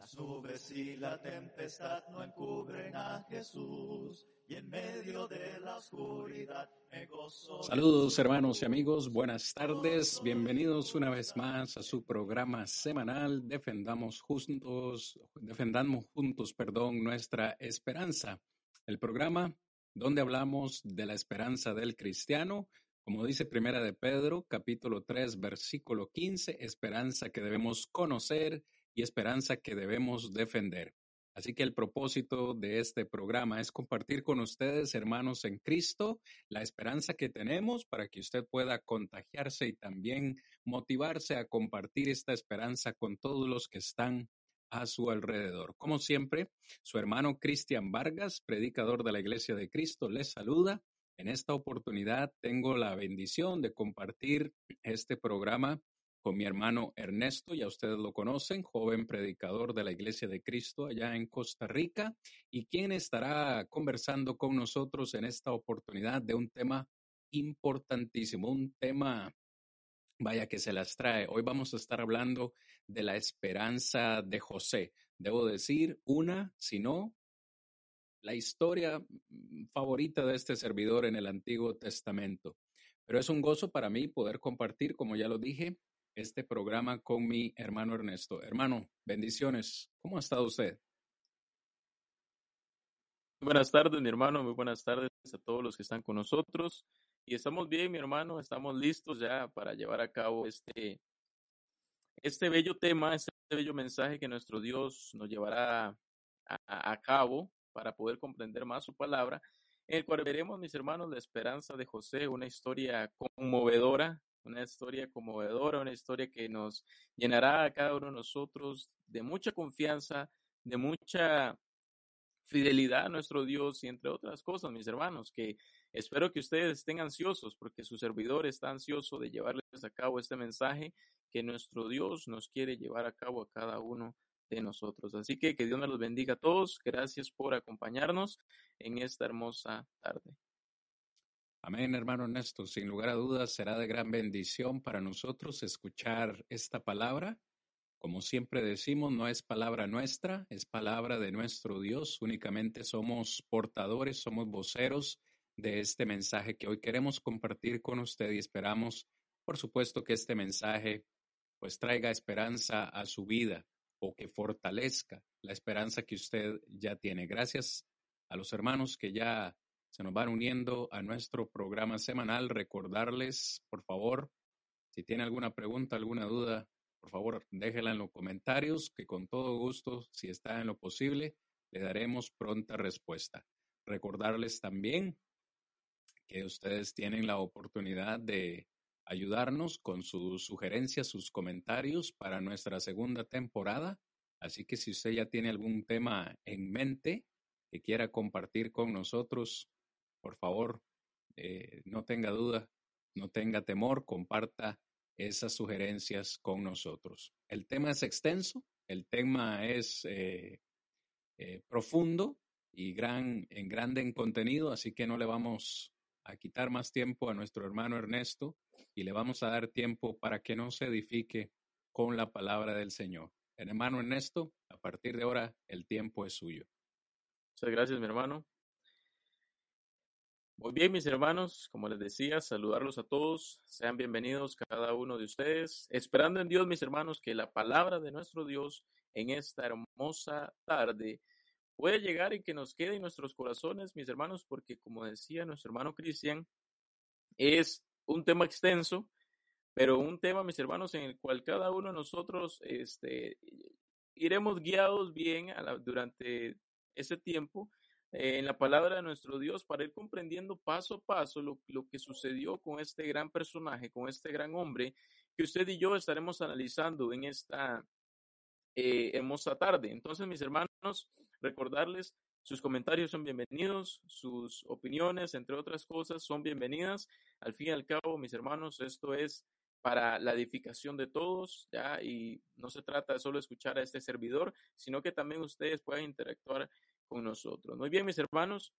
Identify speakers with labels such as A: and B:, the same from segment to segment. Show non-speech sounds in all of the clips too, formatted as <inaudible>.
A: Las la tempestad no encubren a Jesús y en medio de la oscuridad me gozo.
B: Saludos hermanos y amigos, buenas tardes, bienvenidos una vez más a su programa semanal Defendamos juntos, defendamos juntos, perdón, nuestra esperanza. El programa donde hablamos de la esperanza del cristiano, como dice Primera de Pedro, capítulo 3, versículo 15, esperanza que debemos conocer y esperanza que debemos defender. Así que el propósito de este programa es compartir con ustedes, hermanos en Cristo, la esperanza que tenemos para que usted pueda contagiarse y también motivarse a compartir esta esperanza con todos los que están a su alrededor. Como siempre, su hermano Cristian Vargas, predicador de la Iglesia de Cristo, les saluda. En esta oportunidad tengo la bendición de compartir este programa con mi hermano Ernesto, ya ustedes lo conocen, joven predicador de la Iglesia de Cristo allá en Costa Rica, y quien estará conversando con nosotros en esta oportunidad de un tema importantísimo, un tema, vaya que se las trae. Hoy vamos a estar hablando de la esperanza de José. Debo decir, una, si no, la historia favorita de este servidor en el Antiguo Testamento. Pero es un gozo para mí poder compartir, como ya lo dije, este programa con mi hermano Ernesto. Hermano, bendiciones. ¿Cómo ha estado usted?
C: Buenas tardes, mi hermano. Muy buenas tardes a todos los que están con nosotros. Y estamos bien, mi hermano. Estamos listos ya para llevar a cabo este, este bello tema, este bello mensaje que nuestro Dios nos llevará a, a cabo para poder comprender más su palabra, en el cual veremos, mis hermanos, la esperanza de José, una historia conmovedora, una historia conmovedora, una historia que nos llenará a cada uno de nosotros de mucha confianza, de mucha fidelidad a nuestro Dios y entre otras cosas, mis hermanos, que espero que ustedes estén ansiosos porque su servidor está ansioso de llevarles a cabo este mensaje que nuestro Dios nos quiere llevar a cabo a cada uno de nosotros. Así que que Dios nos los bendiga a todos. Gracias por acompañarnos en esta hermosa tarde.
B: Amén, hermano Ernesto. Sin lugar a dudas, será de gran bendición para nosotros escuchar esta palabra. Como siempre decimos, no es palabra nuestra, es palabra de nuestro Dios. Únicamente somos portadores, somos voceros de este mensaje que hoy queremos compartir con usted y esperamos, por supuesto, que este mensaje pues traiga esperanza a su vida o que fortalezca la esperanza que usted ya tiene. Gracias a los hermanos que ya se nos van uniendo a nuestro programa semanal. Recordarles, por favor, si tiene alguna pregunta, alguna duda, por favor, déjela en los comentarios, que con todo gusto, si está en lo posible, le daremos pronta respuesta. Recordarles también que ustedes tienen la oportunidad de ayudarnos con sus sugerencias, sus comentarios para nuestra segunda temporada. Así que si usted ya tiene algún tema en mente que quiera compartir con nosotros, por favor, eh, no tenga duda, no tenga temor, comparta esas sugerencias con nosotros. El tema es extenso, el tema es eh, eh, profundo y gran, en grande en contenido, así que no le vamos a quitar más tiempo a nuestro hermano Ernesto y le vamos a dar tiempo para que no se edifique con la palabra del Señor. hermano Ernesto, a partir de ahora el tiempo es suyo.
C: Muchas gracias, mi hermano. Muy bien, mis hermanos, como les decía, saludarlos a todos. Sean bienvenidos cada uno de ustedes. Esperando en Dios, mis hermanos, que la palabra de nuestro Dios en esta hermosa tarde puede llegar y que nos quede en nuestros corazones, mis hermanos, porque como decía nuestro hermano Cristian, es un tema extenso, pero un tema, mis hermanos, en el cual cada uno de nosotros este, iremos guiados bien durante ese tiempo eh, en la palabra de nuestro Dios para ir comprendiendo paso a paso lo, que sucedió con este gran personaje, con este gran hombre, que usted y yo estaremos analizando en esta eh, hermosa tarde. Entonces, mis hermanos, recordarles, sus comentarios son bienvenidos, sus opiniones, entre otras cosas, son bienvenidas. Al fin y al cabo, mis hermanos, esto es para la edificación de todos, ¿ya? Y no se trata de solo escuchar a este servidor, sino que también ustedes puedan interactuar con nosotros. Muy bien, mis hermanos.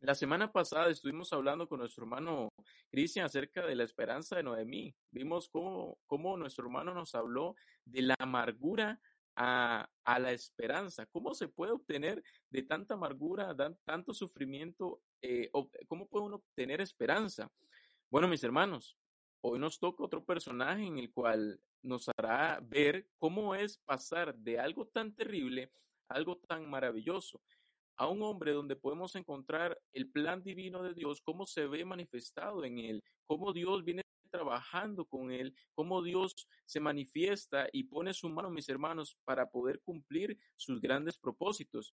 C: La semana pasada estuvimos hablando con nuestro hermano Cristian acerca de la esperanza de Noemí. Vimos cómo, nuestro hermano nos habló de la amargura a, la esperanza. ¿Cómo se puede obtener de tanta amargura, de tanto sufrimiento? Eh, ¿Cómo puede uno obtener esperanza? Bueno, mis hermanos, hoy nos toca otro personaje en el cual nos hará ver cómo es pasar de algo tan terrible algo tan maravilloso. A un hombre donde podemos encontrar el plan divino de Dios, cómo se ve manifestado en él, cómo Dios viene trabajando con él, cómo Dios se manifiesta y pone su mano, mis hermanos, para poder cumplir sus grandes propósitos.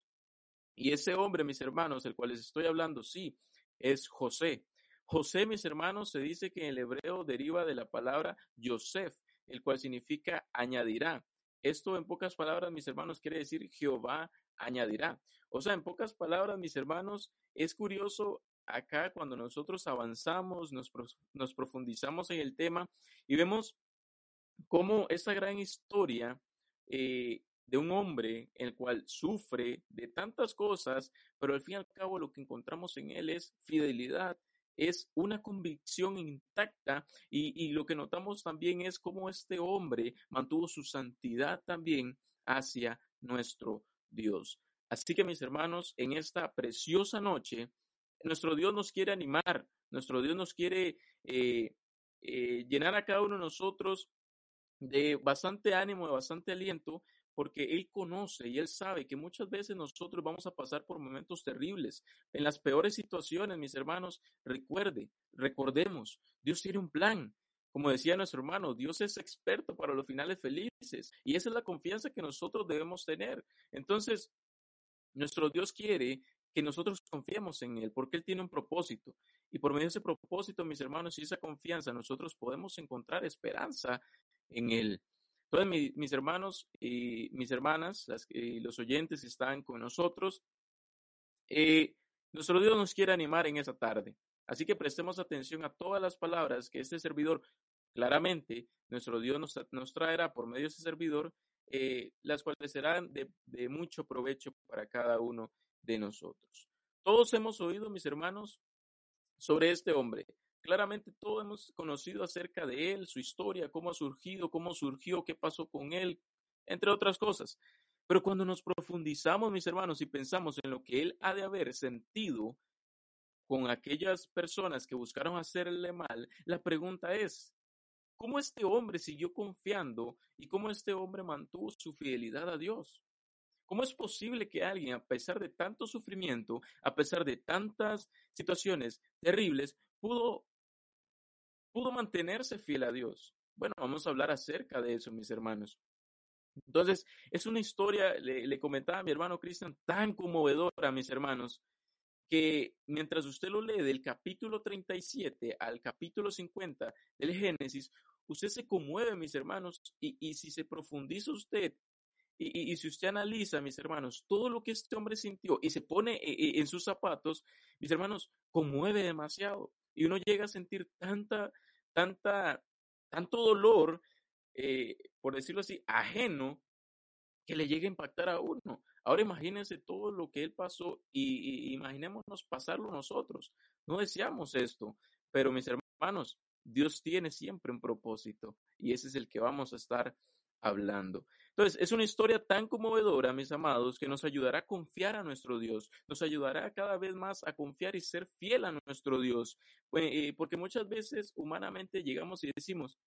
C: Y ese hombre, mis hermanos, el cual les estoy hablando, sí, es José. José, mis hermanos, se dice que en el hebreo deriva de la palabra Yosef, el cual significa añadirá. Esto en pocas palabras, mis hermanos, quiere decir Jehová añadirá. O sea, en pocas palabras, mis hermanos, es curioso acá cuando nosotros avanzamos, nos, nos profundizamos en el tema y vemos cómo esa gran historia eh, de un hombre el cual sufre de tantas cosas, pero al fin y al cabo lo que encontramos en él es fidelidad, es una convicción intacta y, lo que notamos también es cómo este hombre mantuvo su santidad también hacia nuestro Dios. Así que mis hermanos, en esta preciosa noche, nuestro Dios nos quiere animar, nuestro Dios nos quiere eh, eh, llenar a cada uno de nosotros de bastante ánimo, de bastante aliento, porque Él conoce y Él sabe que muchas veces nosotros vamos a pasar por momentos terribles. En las peores situaciones, mis hermanos, recuerde, recordemos, Dios tiene un plan. Como decía nuestro hermano, Dios es experto para los finales felices y esa es la confianza que nosotros debemos tener. Entonces, nuestro Dios quiere que nosotros confiemos en Él, porque Él tiene un propósito. Y por medio de ese propósito, mis hermanos, y esa confianza, nosotros podemos encontrar esperanza en Él. Entonces, mis hermanos y mis hermanas, las, los oyentes que están con nosotros, eh, nuestro Dios nos quiere animar en esa tarde. Así que prestemos atención a todas las palabras que este servidor, claramente, nuestro Dios nos, nos traerá por medio de ese servidor, eh, las cuales serán de mucho provecho para cada uno de nosotros. Todos hemos oído, mis hermanos, sobre este hombre, Claramente todos hemos conocido acerca de él, su historia, cómo ha surgido, cómo surgió, qué pasó con él, entre otras cosas. Pero cuando nos profundizamos, mis hermanos, y pensamos en lo que él ha de haber sentido con aquellas personas que buscaron hacerle mal, la pregunta es, ¿cómo este hombre siguió confiando y cómo este hombre mantuvo su fidelidad a Dios? ¿Cómo es posible que alguien, a pesar de tanto sufrimiento, a pesar de tantas situaciones terribles, pudo pudo mantenerse fiel a Dios. Bueno, vamos a hablar acerca de eso, mis hermanos. Entonces, es una historia, le, comentaba a mi hermano Cristian, tan conmovedora, mis hermanos, que mientras usted lo lee del capítulo 37 al capítulo 50 del Génesis, usted se conmueve, mis hermanos, y, si se profundiza usted y, si usted analiza, mis hermanos, todo lo que este hombre sintió y se pone eh, eh, en sus zapatos, mis hermanos, conmueve demasiado. Y uno llega a sentir tanta, tanta, tanto dolor, eh, por decirlo así, ajeno, que le llegue a impactar a uno. Ahora imagínense todo lo que él pasó y, y imaginémonos pasarlo nosotros. No deseamos esto, pero mis hermanos, Dios tiene siempre un propósito y ese es el que vamos a estar hablando. Entonces, es una historia tan conmovedora, mis amados, que nos ayudará a confiar a nuestro Dios, nos ayudará cada vez más a confiar y ser fiel a nuestro Dios, eh, porque muchas veces humanamente llegamos y decimos,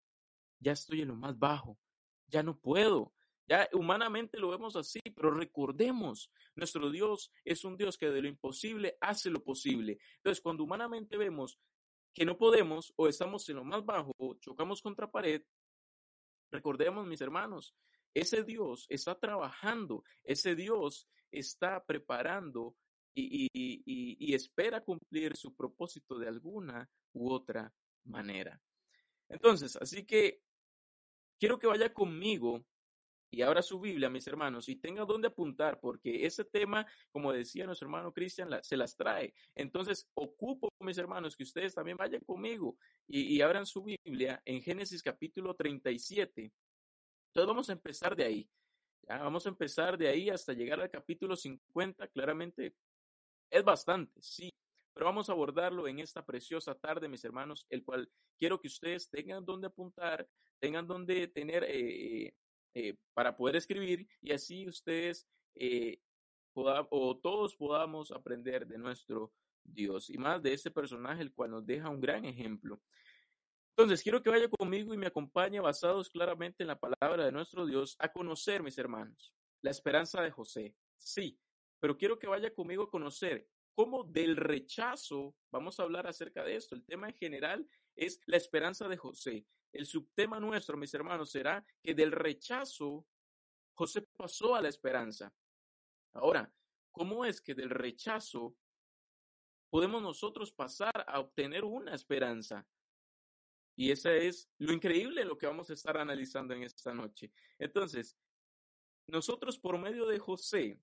C: ya estoy en lo más bajo, ya no puedo. Ya humanamente lo vemos así, pero recordemos, nuestro Dios es un Dios que de lo imposible hace lo posible. Entonces, cuando humanamente vemos que no podemos o estamos en lo más bajo, chocamos contra pared, Recordemos, mis hermanos, ese Dios está trabajando, ese Dios está preparando y, espera cumplir su propósito de alguna u otra manera. Entonces, así que quiero que vaya conmigo y abra su Biblia, mis hermanos, y tenga dónde apuntar, porque ese tema, como decía nuestro hermano Cristian, se las trae. Entonces, ocupo, mis hermanos, que ustedes también vayan conmigo y, abran su Biblia en Génesis capítulo 37. Entonces, vamos a empezar de ahí. Ya, vamos a empezar de ahí hasta llegar al capítulo 50. Claramente es bastante, sí, pero vamos a abordarlo en esta preciosa tarde, mis hermanos, el cual quiero que ustedes tengan donde apuntar, tengan donde tener eh, eh, para poder escribir y así ustedes eh, o todos podamos aprender de nuestro Dios y más de este personaje, el cual nos deja un gran ejemplo. Entonces, quiero que vaya conmigo y me acompañe basados claramente en la palabra de nuestro Dios a conocer, mis hermanos, la esperanza de José. Sí, pero quiero que vaya conmigo a conocer cómo del rechazo, vamos a hablar acerca de esto, el tema en general es la esperanza de José. El subtema nuestro, mis hermanos, será que del rechazo José pasó a la esperanza. Ahora, ¿cómo es que del rechazo podemos nosotros pasar a obtener una esperanza? Y esa es lo increíble lo que vamos a estar analizando en esta noche. Entonces, nosotros por medio de José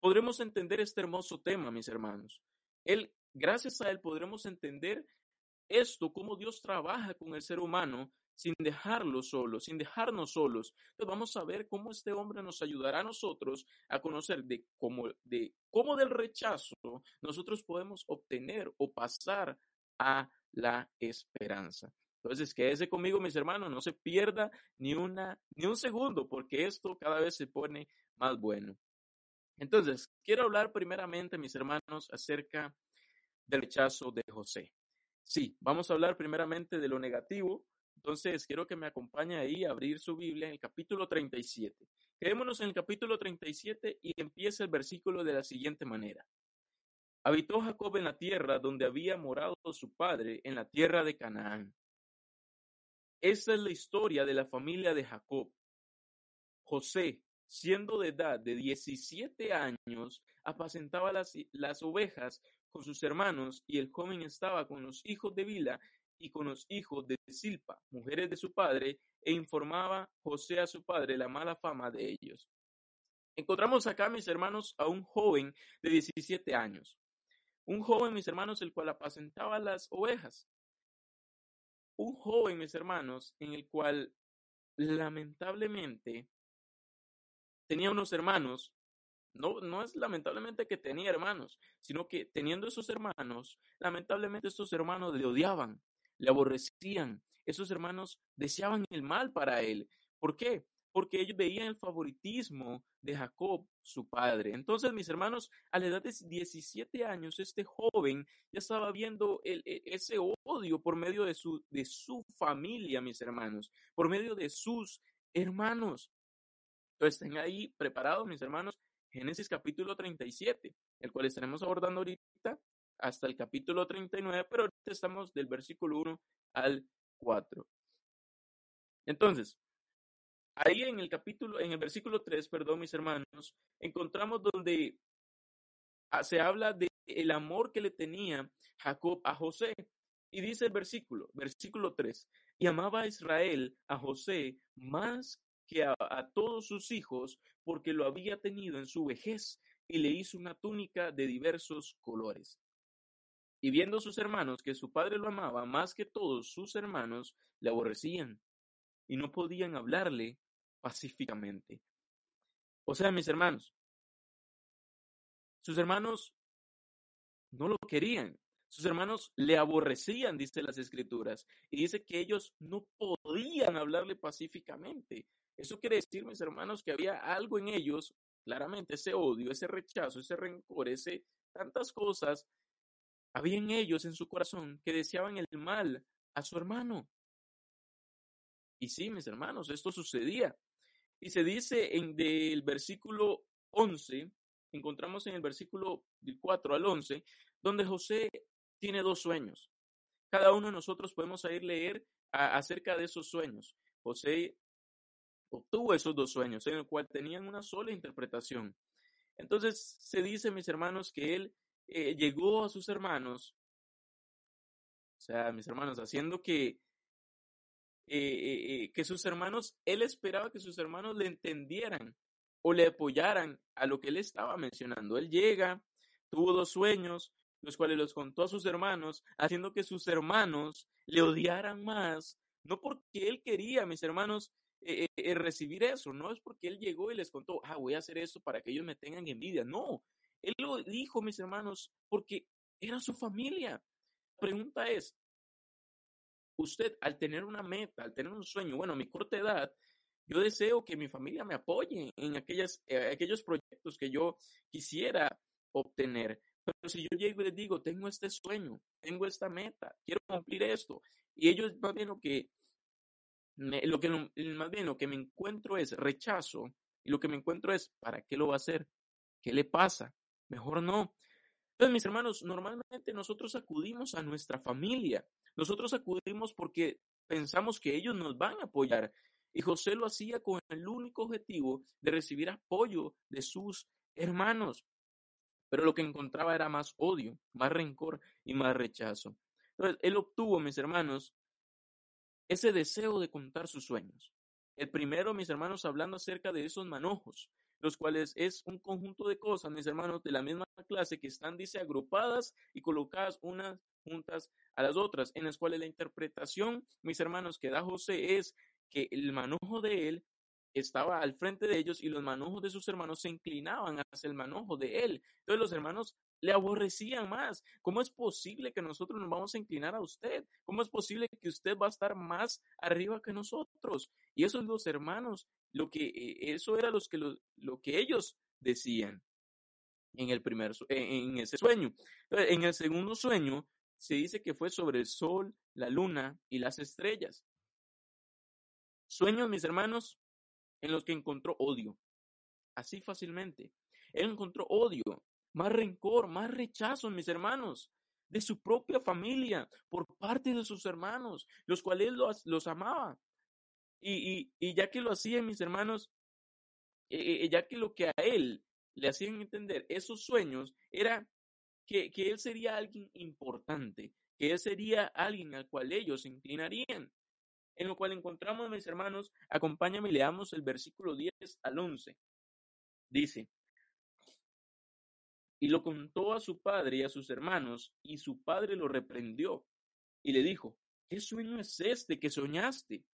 C: podremos entender este hermoso tema, mis hermanos. Él, gracias a él podremos entender esto, cómo Dios trabaja con el ser humano sin dejarlo solo, sin dejarnos solos. Entonces vamos a ver cómo este hombre nos ayudará a nosotros a conocer de cómo, de cómo del rechazo nosotros podemos obtener o pasar a la esperanza. Entonces, quédese conmigo, mis hermanos, no se pierda ni una, ni un segundo, porque esto cada vez se pone más bueno. Entonces, quiero hablar primeramente, mis hermanos, acerca del rechazo de José. Sí, vamos a hablar primeramente de lo negativo. Entonces, quiero que me acompañe ahí a abrir su Biblia en el capítulo 37. Quedémonos en el capítulo 37 y empieza el versículo de la siguiente manera. Habitó Jacob en la tierra donde había morado su padre, en la tierra de Canaán. Esta es la historia de la familia de Jacob. José, siendo de edad de 17 años, apacentaba las, las ovejas con sus hermanos, y el joven estaba con los hijos de Bila y con los hijos de Silpa, mujeres de su padre, e informaba José a su padre la mala fama de ellos. Encontramos acá, mis hermanos, a un joven de 17 años. Un joven, mis hermanos, el cual apacentaba las ovejas. Un joven, mis hermanos, en el cual lamentablemente tenía unos hermanos no, no es lamentablemente que tenía hermanos, sino que teniendo esos hermanos, lamentablemente estos hermanos le odiaban, le aborrecían. Esos hermanos deseaban el mal para él. ¿Por qué? Porque ellos veían el favoritismo de Jacob, su padre. Entonces, mis hermanos, a la edad de 17 años, este joven ya estaba viendo el, e, ese odio por medio de su, de su familia, mis hermanos, por medio de sus hermanos. Entonces, estén ahí preparados, mis hermanos, Génesis capítulo 37, el cual estaremos abordando ahorita hasta el capítulo 39, pero ahorita estamos del versículo 1 al 4. Entonces, ahí en el capítulo, en el versículo 3, perdón, mis hermanos, encontramos donde ah, se habla de el amor que le tenía Jacob a José. Y dice el versículo, versículo 3, y amaba a Israel a José más que a, todos sus hijos, porque lo había tenido en su vejez, y le hizo una túnica de diversos colores. Y viendo sus hermanos que su padre lo amaba más que todos sus hermanos, le aborrecían y no podían hablarle pacíficamente. O sea, mis hermanos, sus hermanos no lo querían, sus hermanos le aborrecían, dice las escrituras, y dice que ellos no podían hablarle pacíficamente. Eso quiere decir, mis hermanos, que había algo en ellos, claramente ese odio, ese rechazo, ese rencor, ese tantas cosas, había en ellos, en su corazón, que deseaban el mal a su hermano. Y sí, mis hermanos, esto sucedía. Y se dice en del versículo 11, encontramos en el versículo del 4 al 11, donde José tiene dos sueños. Cada uno de nosotros podemos ir leer acerca de esos sueños. José obtuvo esos dos sueños, en el cual tenían una sola interpretación. Entonces se dice, mis hermanos, que él eh, llegó a sus hermanos, o sea, mis hermanos, haciendo que que sus hermanos, él esperaba que sus hermanos le entendieran o le apoyaran a lo que él estaba mencionando. Él llega, tuvo dos sueños, los cuales los contó a sus hermanos, haciendo que sus hermanos le odiaran más, no porque él quería, mis hermanos, eh, eh, recibir eso, no es porque él llegó y les contó, ah, voy a hacer eso para que ellos me tengan envidia, no, él lo dijo, mis hermanos, porque era su familia. La pregunta es, usted al tener una meta, al tener un sueño, bueno, a mi corta edad, yo deseo que mi familia me apoye en aquellas, eh, aquellos proyectos que yo quisiera obtener. Pero si yo llego y les digo, tengo este sueño, tengo esta meta, quiero cumplir esto, y ellos más bien lo que, lo que más bien lo que me encuentro es rechazo, y lo que me encuentro es, ¿para qué lo va a hacer? ¿Qué le pasa? Mejor no. Entonces, mis hermanos, normalmente nosotros acudimos a nuestra familia, nosotros acudimos porque pensamos que ellos nos van a apoyar. Y José lo hacía con el único objetivo de recibir apoyo de sus hermanos. Pero lo que encontraba era más odio, más rencor y más rechazo. Entonces, él obtuvo, mis hermanos, ese deseo de contar sus sueños. El primero, mis hermanos, hablando acerca de esos manojos, los cuales es un conjunto de cosas, mis hermanos, de la misma clase que están, dice, agrupadas y colocadas unas juntas a las otras, en las cuales la interpretación, mis hermanos, que da José es que el manojo de él estaba al frente de ellos y los manojos de sus hermanos se inclinaban hacia el manojo de él. Entonces los hermanos le aborrecían más. ¿Cómo es posible que nosotros nos vamos a inclinar a usted? ¿Cómo es posible que usted va a estar más arriba que nosotros? Y esos los hermanos, lo que eh, eso era los que lo, lo que ellos decían en el primer en ese sueño. En el segundo sueño se dice que fue sobre el sol, la luna y las estrellas. Sueños, mis hermanos, en los que encontró odio. Así fácilmente. Él encontró odio, más rencor, más rechazo, mis hermanos, de su propia familia, por parte de sus hermanos, los cuales los, los amaba. Y, ya que lo hacían, mis hermanos, eh, eh, ya que lo que a él le hacían entender esos sueños era que, él sería alguien importante, que él sería alguien al cual ellos se inclinarían en lo cual encontramos, mis hermanos, acompáñame y leamos el versículo 10 al 11. Dice, y lo contó a su padre y a sus hermanos, y su padre lo reprendió y le dijo, ¿qué sueño es este que soñaste?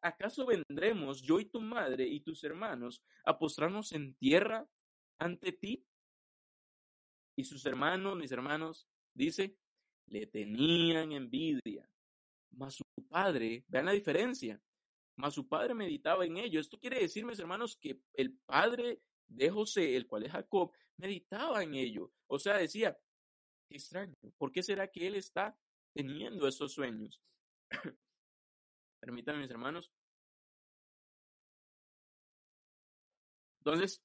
C: ¿Acaso vendremos yo y tu madre y tus hermanos a postrarnos en tierra ante ti? Y sus hermanos, mis hermanos, dice, le tenían envidia mas su padre, vean la diferencia, mas su padre meditaba en ello. Esto quiere decir, mis hermanos, que el padre de José, el cual es Jacob, meditaba en ello. O sea, decía, qué extraño, ¿por qué será que él está teniendo esos sueños? <coughs> Permítanme, mis hermanos. Entonces,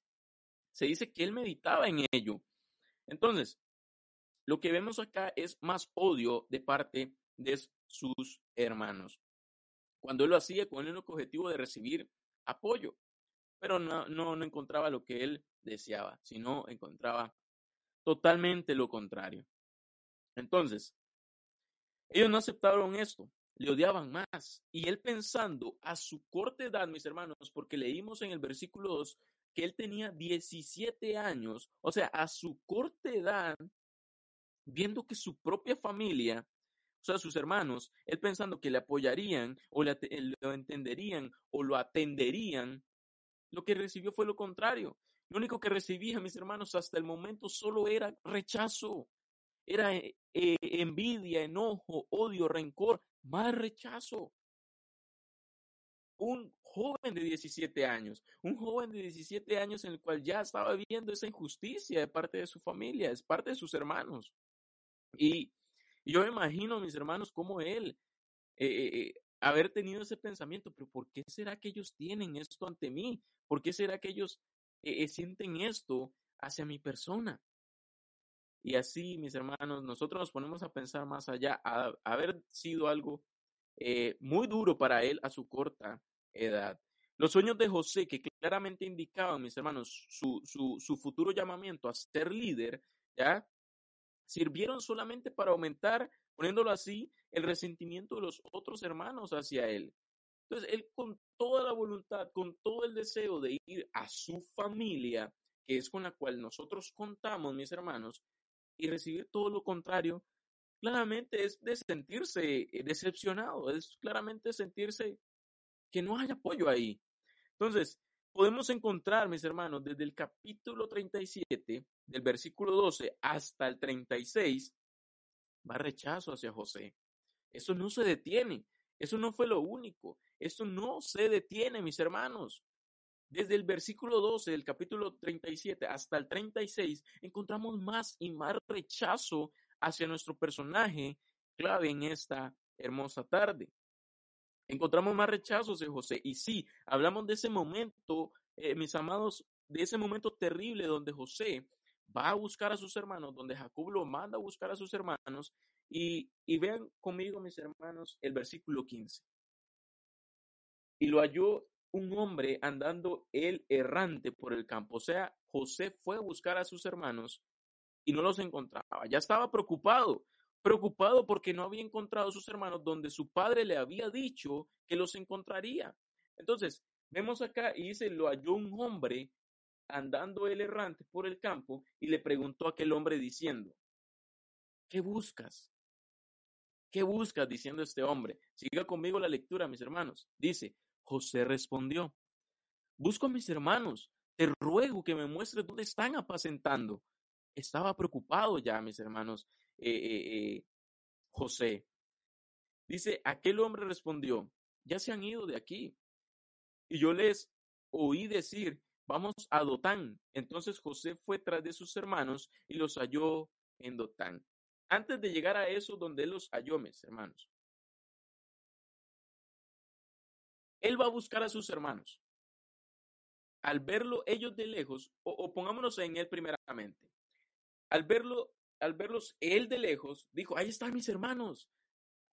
C: se dice que él meditaba en ello. Entonces, lo que vemos acá es más odio de parte de sus hermanos. Cuando él lo hacía con el único objetivo de recibir apoyo, pero no, no, no encontraba lo que él deseaba, sino encontraba totalmente lo contrario. Entonces, ellos no aceptaron esto, le odiaban más. Y él pensando a su corta edad, mis hermanos, porque leímos en el versículo 2 que él tenía 17 años, o sea, a su corta edad, viendo que su propia familia o sea, sus hermanos, él pensando que le apoyarían o le, lo entenderían o lo atenderían, lo que recibió fue lo contrario. Lo único que recibía, mis hermanos, hasta el momento solo era rechazo, era eh, eh, envidia, enojo, odio, rencor, más rechazo. Un joven de 17 años, un joven de 17 años en el cual ya estaba viviendo esa injusticia de parte de su familia, es parte de sus hermanos. Y yo me imagino, mis hermanos, como él, eh, eh, eh, haber tenido ese pensamiento, pero ¿por qué será que ellos tienen esto ante mí? ¿Por qué será que ellos sienten esto hacia mi persona? Y así, mis hermanos, nosotros nos ponemos a pensar más allá, a, haber sido algo muy duro para él a su corta edad. Los sueños de José, que claramente indicaban, mis hermanos, su, su, su futuro llamamiento a ser líder, ¿ya? sirvieron solamente para aumentar, poniéndolo así, el resentimiento de los otros hermanos hacia él. Entonces, él con toda la voluntad, con todo el deseo de ir a su familia, que es con la cual nosotros contamos, mis hermanos, y recibir todo lo contrario, claramente es de sentirse decepcionado, es claramente sentirse que no hay apoyo ahí. Entonces, podemos encontrar, mis hermanos, desde el capítulo 37, del versículo 12 hasta el 36, va rechazo hacia José. Eso no se detiene. Eso no fue lo único. Eso no se detiene, mis hermanos. Desde el versículo 12 del capítulo 37 hasta el 36, encontramos más y más rechazo hacia nuestro personaje clave en esta hermosa tarde. Encontramos más rechazos de José. Y sí, hablamos de ese momento, eh, mis amados, de ese momento terrible donde José va a buscar a sus hermanos, donde Jacob lo manda a buscar a sus hermanos. Y, y vean conmigo, mis hermanos, el versículo 15. Y lo halló un hombre andando él errante por el campo. O sea, José fue a buscar a sus hermanos y no los encontraba. Ya estaba preocupado, preocupado porque no había encontrado a sus hermanos donde su padre le había dicho que los encontraría. Entonces, vemos acá y dice, lo halló un hombre andando él errante por el campo y le preguntó a aquel hombre diciendo, ¿qué buscas? ¿Qué buscas? diciendo este hombre. Siga conmigo la lectura, mis hermanos. Dice, José respondió, busco a mis hermanos, te ruego que me muestres dónde están apacentando. Estaba preocupado ya, mis hermanos, eh, eh, eh, José. Dice, aquel hombre respondió, ya se han ido de aquí. Y yo les oí decir, vamos a Dotán. Entonces José fue tras de sus hermanos y los halló en Dotán. Antes de llegar a eso, donde él los halló, mis hermanos, Él va a buscar a sus hermanos. Al verlo ellos de lejos, o, pongámonos en él primeramente. Al verlo, al verlos él de lejos, dijo, ahí están mis hermanos.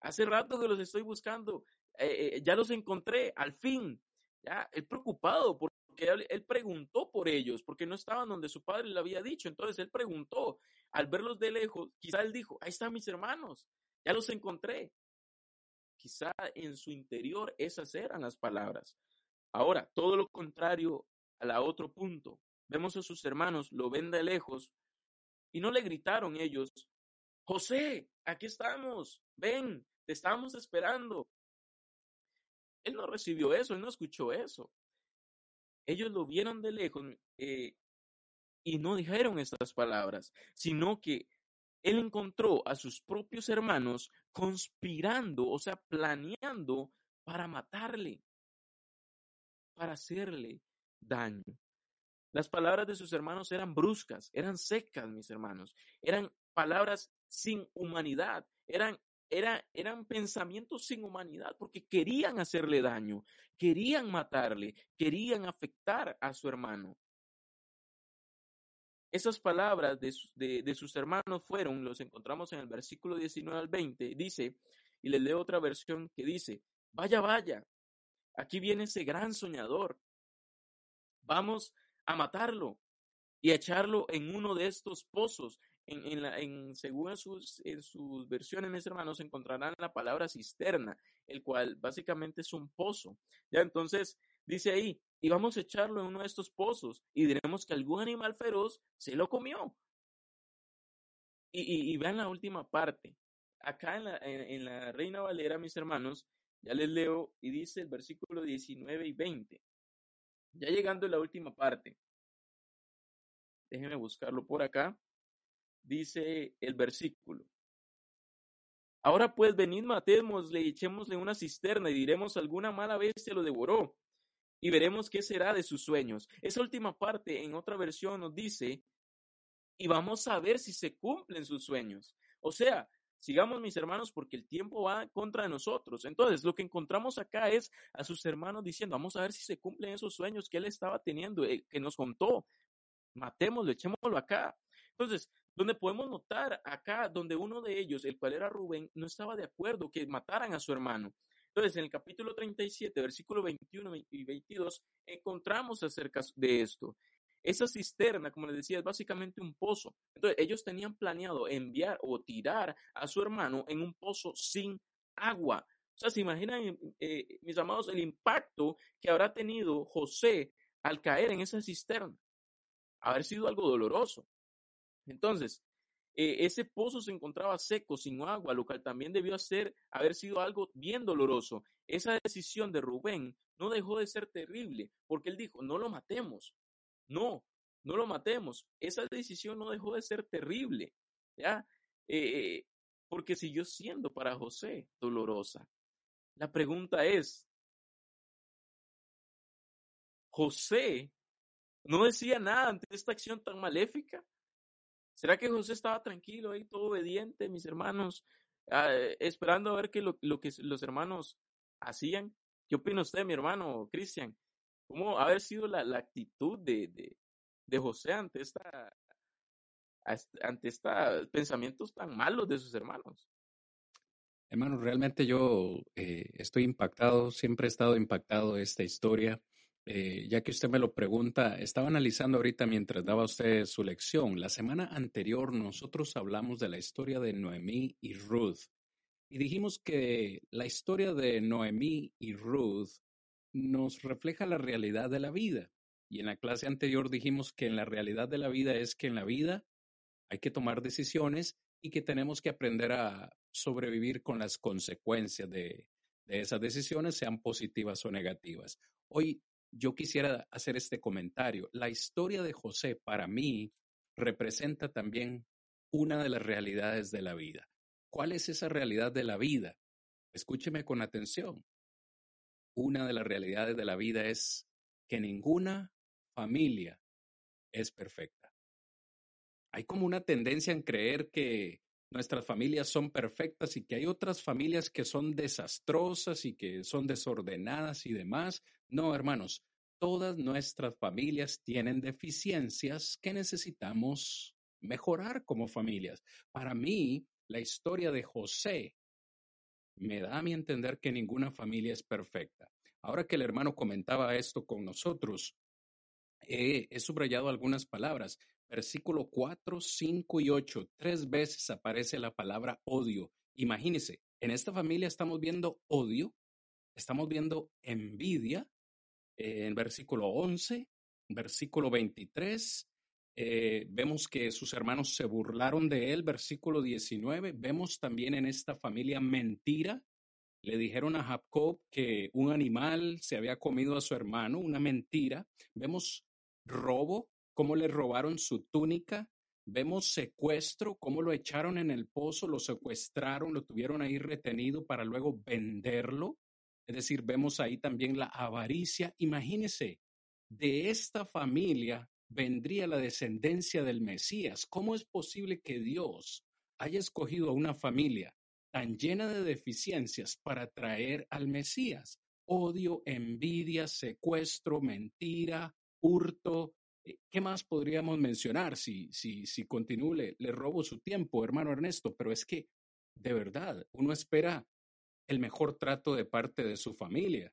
C: Hace rato que los estoy buscando. Eh, eh, ya los encontré, al fin. Ya, él preocupado porque él, él, preguntó por ellos, porque no estaban donde su padre le había dicho. Entonces él preguntó, al verlos de lejos, quizá él dijo, ahí están mis hermanos, ya los encontré. Quizá en su interior esas eran las palabras. Ahora, todo lo contrario a la otro punto. Vemos a sus hermanos, lo ven de lejos y no le gritaron ellos, José, aquí estamos, ven, te estamos esperando. Él no recibió eso, él no escuchó eso. Ellos lo vieron de lejos eh, y no dijeron estas palabras, sino que él encontró a sus propios hermanos conspirando, o sea, planeando para matarle, para hacerle daño. Las palabras de sus hermanos eran bruscas, eran secas, mis hermanos, eran palabras sin humanidad, eran, eran pensamientos sin humanidad, porque querían hacerle daño, querían matarle, querían afectar a su hermano. Esas palabras de, sus hermanos fueron, los encontramos en el versículo 19 al 20, dice, y les leo otra versión que dice, vaya, vaya, aquí viene ese gran soñador, vamos a matarlo y a echarlo en uno de estos pozos. En, la, en según sus, en sus versiones, mis hermanos, encontrarán la palabra cisterna, el cual básicamente es un pozo. Ya entonces dice ahí, y vamos a echarlo en uno de estos pozos y diremos que algún animal feroz se lo comió. Y, vean la última parte. Acá en la, en la Reina Valera, mis hermanos, ya les leo y dice el versículo 19 y 20. Ya llegando a la última parte. Déjenme buscarlo por acá. Dice el versículo. Ahora pues venid, matémosle y echémosle una cisterna y diremos alguna mala bestia lo devoró y veremos qué será de sus sueños. Esa última parte en otra versión nos dice, y vamos a ver si se cumplen sus sueños. O sea, sigamos mis hermanos porque el tiempo va contra nosotros. Entonces, lo que encontramos acá es a sus hermanos diciendo, vamos a ver si se cumplen esos sueños que él estaba teniendo, eh, que nos contó. Matémoslo, echémoslo acá. Entonces, donde podemos notar acá, donde uno de ellos, el cual era Rubén, no estaba de acuerdo que mataran a su hermano. Entonces, en el capítulo 37, versículo 21 y 22, encontramos acerca de esto. Esa cisterna, como les decía, es básicamente un pozo. Entonces, ellos tenían planeado enviar o tirar a su hermano en un pozo sin agua. O sea, ¿se imaginan, eh, mis amados, el impacto que habrá tenido José al caer en esa cisterna? Haber sido algo doloroso. Entonces, eh, ese pozo se encontraba seco, sin agua, lo cual también debió ser, haber sido algo bien doloroso. Esa decisión de Rubén no dejó de ser terrible, porque él dijo, no lo matemos. No, no lo matemos. Esa decisión no dejó de ser terrible, ¿ya? Eh, porque siguió siendo para José dolorosa. La pregunta es, ¿José no decía nada ante esta acción tan maléfica? ¿Será que José estaba tranquilo ahí, todo obediente, mis hermanos, ah, esperando a ver qué lo, lo, que los hermanos hacían? ¿Qué opina usted, mi hermano Cristian? ¿Cómo haber sido la, la actitud de, de, José ante esta ante estos pensamientos tan malos de sus hermanos?
B: Hermano, realmente yo eh, estoy impactado, siempre he estado impactado de esta historia. Eh, ya que usted me lo pregunta, estaba analizando ahorita mientras daba usted su lección. La semana anterior nosotros hablamos de la historia de Noemí y Ruth y dijimos que la historia de Noemí y Ruth nos refleja la realidad de la vida. Y en la clase anterior dijimos que en la realidad de la vida es que en la vida hay que tomar decisiones y que tenemos que aprender a sobrevivir con las consecuencias de, de esas decisiones, sean positivas o negativas. Hoy yo quisiera hacer este comentario. La historia de José para mí representa también una de las realidades de la vida. ¿Cuál es esa realidad de la vida? Escúcheme con atención. Una de las realidades de la vida es que ninguna familia es perfecta. Hay como una tendencia en creer que nuestras familias son perfectas y que hay otras familias que son desastrosas y que son desordenadas y demás. No, hermanos, todas nuestras familias tienen deficiencias que necesitamos mejorar como familias. Para mí, la historia de José me da a mi entender que ninguna familia es perfecta. Ahora que el hermano comentaba esto con nosotros, he subrayado algunas palabras versículo 4, 5 y 8, tres veces aparece la palabra odio. Imagínense, en esta familia estamos viendo odio, estamos viendo envidia, eh, en versículo 11, versículo 23, eh, vemos que sus hermanos se burlaron de él, versículo 19, vemos también en esta familia mentira, le dijeron a Jacob que un animal se había comido a su hermano, una mentira, vemos robo, cómo le robaron su túnica. Vemos secuestro, cómo lo echaron en el pozo, lo secuestraron, lo tuvieron ahí retenido para luego venderlo. Es decir, vemos ahí también la avaricia. Imagínese, de esta familia vendría la descendencia del Mesías. ¿Cómo es posible que Dios haya escogido a una familia tan llena de deficiencias para traer al Mesías? Odio, envidia, secuestro, mentira, hurto, eh, ¿Qué más podríamos mencionar si, si, si continúe? Le, le robo su tiempo, hermano Ernesto, pero es que de verdad uno espera el mejor trato de parte de su familia.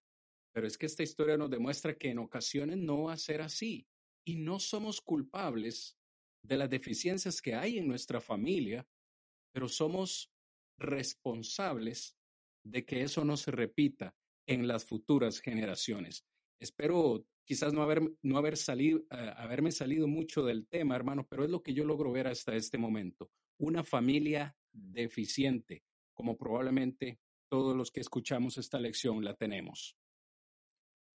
B: Pero es que esta historia nos demuestra que en ocasiones no va a ser así y no somos culpables de las deficiencias que hay en nuestra familia, pero somos responsables de que eso no se repita en las futuras generaciones. Espero quizás no, haber, no haber salido, uh, haberme salido mucho del tema, hermano, pero es lo que yo logro ver hasta este momento. Una familia deficiente, como probablemente todos los que escuchamos esta lección la tenemos.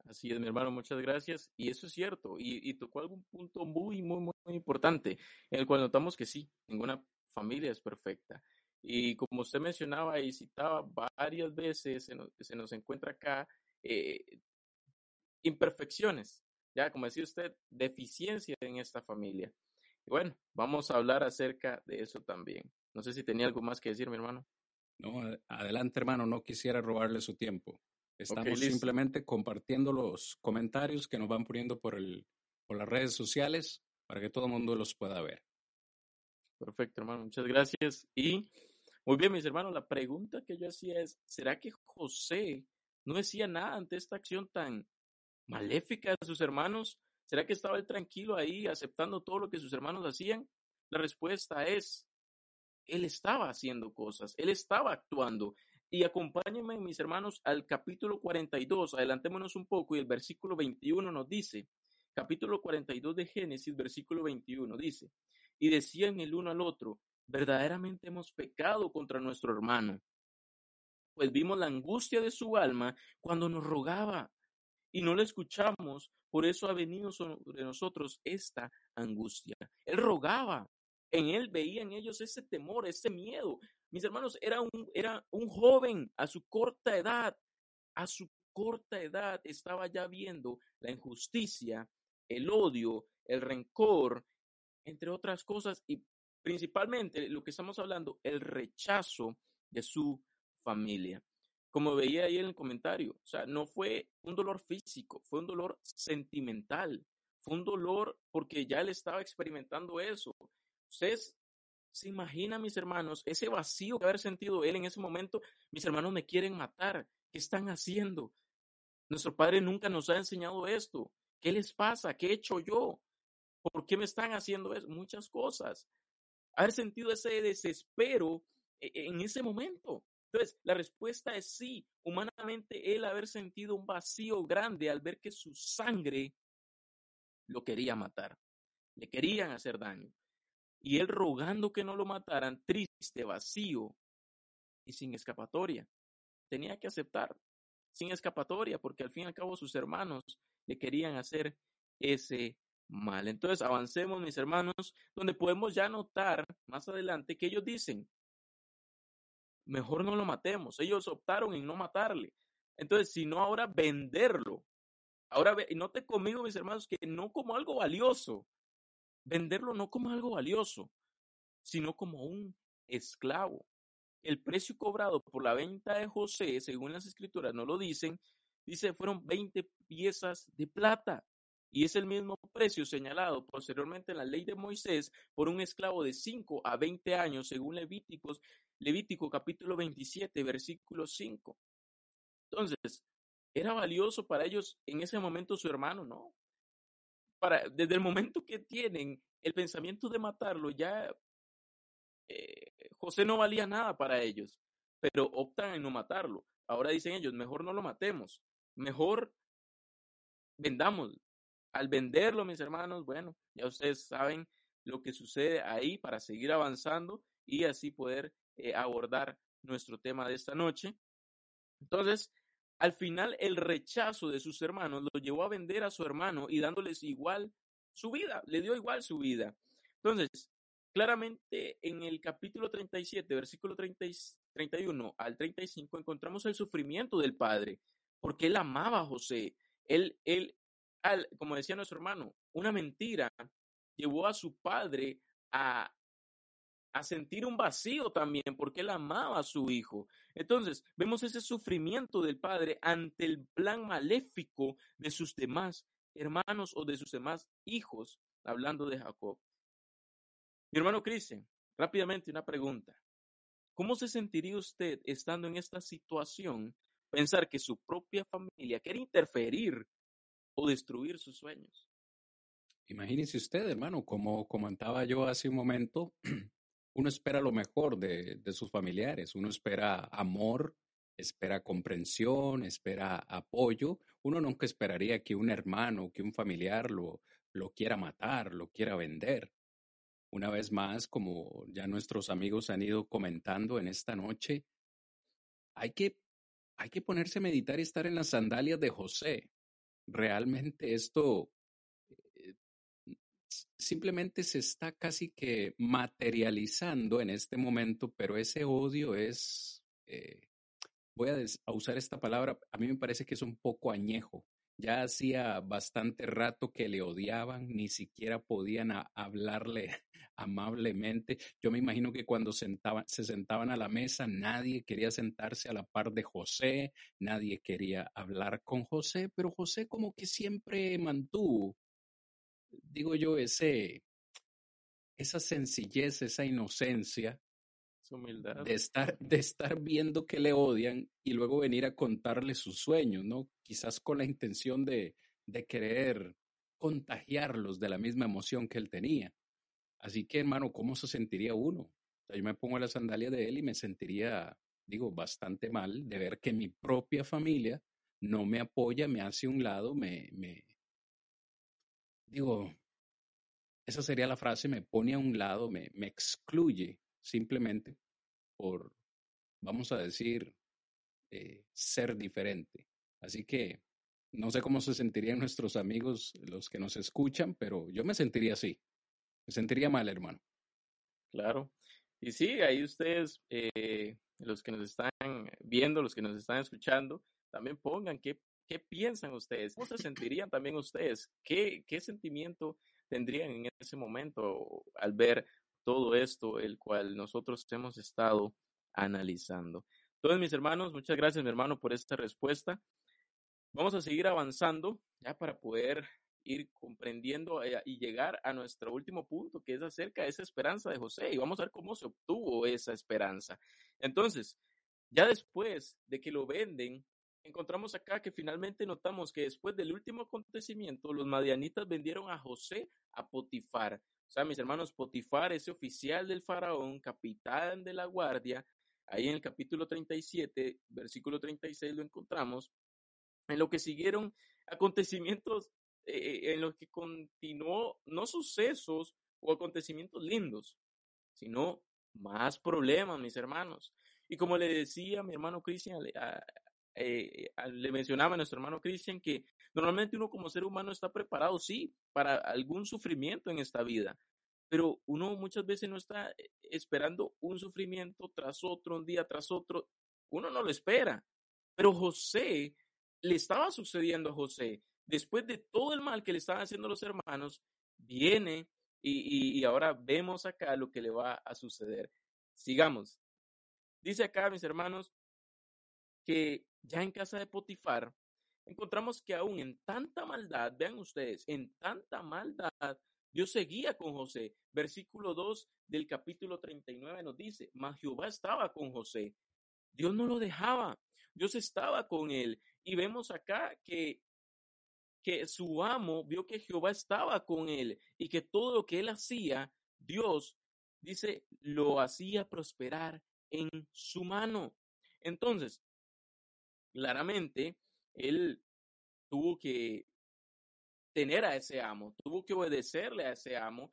C: Así es, mi hermano, muchas gracias. Y eso es cierto. Y, tocó algún punto muy, muy, muy importante, en el cual notamos que sí, ninguna familia es perfecta. Y como usted mencionaba y citaba varias veces, se nos, se nos encuentra acá eh, imperfecciones, ya como decía usted, deficiencia en esta familia. Y bueno, vamos a hablar acerca de eso también. No sé si tenía algo más que decir, mi hermano.
B: No, adelante, hermano, no quisiera robarle su tiempo. Estamos okay, simplemente compartiendo los comentarios que nos van poniendo por, el, por las redes sociales para que todo el mundo los pueda ver.
C: Perfecto, hermano, muchas gracias. Y muy bien, mis hermanos, la pregunta que yo hacía es, ¿será que José no decía nada ante esta acción tan maléfica de sus hermanos? ¿Será que estaba él tranquilo ahí aceptando todo lo que sus hermanos hacían? La respuesta es, él estaba haciendo cosas, él estaba actuando. Y acompáñenme, mis hermanos, al capítulo 42. Adelantémonos un poco y el versículo 21 nos dice, capítulo 42 de Génesis, versículo 21, dice, y decían el uno al otro, verdaderamente hemos pecado contra nuestro hermano, pues vimos la angustia de su alma cuando nos rogaba y no le escuchamos, por eso ha venido sobre nosotros esta angustia. Él rogaba, en él veía en ellos ese temor, ese miedo. Mis hermanos, era un, era un joven a su corta edad, a su corta edad estaba ya viendo la injusticia, el odio, el rencor, entre otras cosas, y principalmente lo que estamos hablando, el rechazo de su familia. Como veía ahí en el comentario, o sea, no fue un dolor físico, fue un dolor sentimental, fue un dolor porque ya él estaba experimentando eso. Ustedes se imaginan, mis hermanos, ese vacío que haber sentido él en ese momento, mis hermanos me quieren matar, ¿qué están haciendo? Nuestro Padre nunca nos ha enseñado esto. ¿Qué les pasa? ¿Qué he hecho yo? ¿Por qué me están haciendo eso? Muchas cosas. Haber sentido ese desespero e, e, en ese momento. Entonces, la respuesta es sí. Humanamente, él haber sentido un vacío grande al ver que su sangre lo quería matar. Le querían hacer daño. Y él rogando que no lo mataran, triste, vacío y sin escapatoria. Tenía que aceptar, sin escapatoria, porque al fin y al cabo sus hermanos le querían hacer ese mal. Entonces, avancemos, mis hermanos, donde podemos ya notar más adelante que ellos dicen, mejor no lo matemos. Ellos optaron en no matarle. Entonces, si no ahora venderlo. Ahora, note conmigo, mis hermanos, que no como algo valioso. Venderlo no como algo valioso, sino como un esclavo. El precio cobrado por la venta de José, según las escrituras no lo dicen, dice fueron 20 piezas de plata y es el mismo precio señalado posteriormente en la ley de Moisés por un esclavo de 5 a 20 años, según Levíticos, Levítico capítulo 27, versículo 5. Entonces, ¿era valioso para ellos en ese momento su hermano? No. Desde el momento que tienen el pensamiento de matarlo, ya eh, José no valía nada para ellos, pero optan en no matarlo. Ahora dicen ellos, mejor no lo matemos, mejor vendamos, al venderlo, mis hermanos, bueno, ya ustedes saben lo que sucede ahí para seguir avanzando y así poder eh, abordar nuestro tema de esta noche. Entonces, al final, el rechazo de sus hermanos lo llevó a vender a su hermano y dándoles igual su vida, le dio igual su vida. Entonces, claramente en el capítulo 37, versículo 30, 31 al 35, encontramos el sufrimiento del padre, porque él amaba a José. Él, él, como decía nuestro hermano, una mentira llevó a su padre a, a sentir un vacío también, porque él amaba a su hijo. Entonces, vemos ese sufrimiento del padre ante el plan maléfico de sus demás hermanos o de sus demás hijos, hablando de Jacob. Mi hermano Cristian, rápidamente una pregunta. ¿Cómo se sentiría usted estando en esta situación, pensar que su propia familia quiere interferir o destruir sus sueños.
B: Imagínese usted, hermano, como comentaba yo hace un momento, <clears throat> uno espera lo mejor de, de sus familiares, uno espera amor, espera comprensión, espera apoyo. Uno nunca esperaría que un hermano, que un familiar lo, lo quiera matar, lo quiera vender. Una vez más, como ya nuestros amigos han ido comentando en esta noche, hay que, hay que ponerse a meditar y estar en las sandalias de José realmente esto simplemente se está casi que materializando en este momento, pero ese odio es, eh, voy a, usar esta palabra, a mí me parece que es un poco añejo. Ya hacía bastante rato que le odiaban, ni siquiera podían hablarle <laughs> amablemente. Yo me imagino que cuando sentaban, se sentaban a la mesa, nadie quería sentarse a la par de José, nadie quería hablar con José, pero José como que siempre mantuvo, digo yo, ese, esa sencillez, esa inocencia de estar, de estar viendo que le odian y luego venir a contarle sus sueños, ¿no? Quizás con la intención de, de querer contagiarlos de la misma emoción que él tenía. Así que, hermano, ¿cómo se sentiría uno? yo me pongo la sandalia de él y me sentiría digo, bastante mal de ver que mi propia familia no me apoya, me hace un lado, me, me, digo, esa sería la frase, me pone a un lado, me, me excluye simplemente por, vamos a decir, eh, ser diferente. Así que no sé cómo se sentirían nuestros amigos, los que nos escuchan, pero yo me sentiría así. Me sentiría mal, hermano.
C: Claro. Y sí, ahí ustedes, eh, los que nos están viendo, los que nos están escuchando, también pongan qué, qué piensan ustedes, cómo se sentirían también ustedes, qué, qué sentimiento tendrían en ese momento al ver todo esto, el cual nosotros hemos estado analizando. Entonces, mis hermanos, muchas gracias, mi hermano, por esta respuesta. Vamos a seguir avanzando ya para poder ir comprendiendo eh, y llegar a nuestro último punto, que es acerca de esa esperanza de José. Y vamos a ver cómo se obtuvo esa esperanza. Entonces, ya después de que lo venden, encontramos acá que finalmente notamos que después del último acontecimiento, los madianitas vendieron a José a Potifar. O sea, mis hermanos, Potifar, ese oficial del faraón, capitán de la guardia, ahí en el capítulo 37, versículo 36 lo encontramos, en lo que siguieron acontecimientos, eh, en los que continuó no sucesos o acontecimientos lindos, sino más problemas, mis hermanos. Y como le decía mi hermano Cristian, eh, le mencionaba a nuestro hermano Cristian que normalmente uno como ser humano está preparado, sí, para algún sufrimiento en esta vida, pero uno muchas veces no está eh, esperando un sufrimiento tras otro, un día tras otro, uno no lo espera. Pero José, le estaba sucediendo a José, después de todo el mal que le estaban haciendo los hermanos, viene y, y ahora vemos acá lo que le va a suceder. Sigamos. Dice acá, mis hermanos, que ya en casa de Potifar, encontramos que aún en tanta maldad, vean ustedes, en tanta maldad, Dios seguía con José. Versículo 2 del capítulo 39 nos dice, mas Jehová estaba con José. Dios no lo dejaba, Dios estaba con él. Y vemos acá que, que su amo vio que Jehová estaba con él y que todo lo que él hacía, Dios, dice, lo hacía prosperar en su mano. Entonces, claramente, él tuvo que tener a ese amo, tuvo que obedecerle a ese amo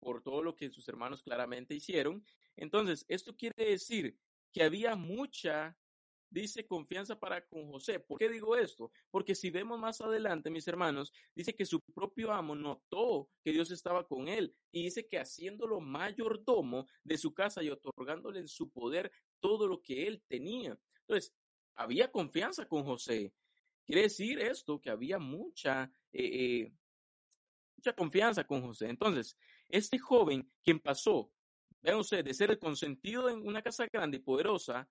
C: por todo lo que sus hermanos claramente hicieron. Entonces, esto quiere decir que había mucha, dice, confianza para con José. ¿Por qué digo esto? Porque si vemos más adelante, mis hermanos, dice que su propio amo notó que Dios estaba con él y dice que haciéndolo mayordomo de su casa y otorgándole en su poder todo lo que él tenía. Entonces, había confianza con José. Quiere decir esto, que había mucha, eh, eh, mucha confianza con José. Entonces, este joven quien pasó, vean ustedes, de ser el consentido en una casa grande y poderosa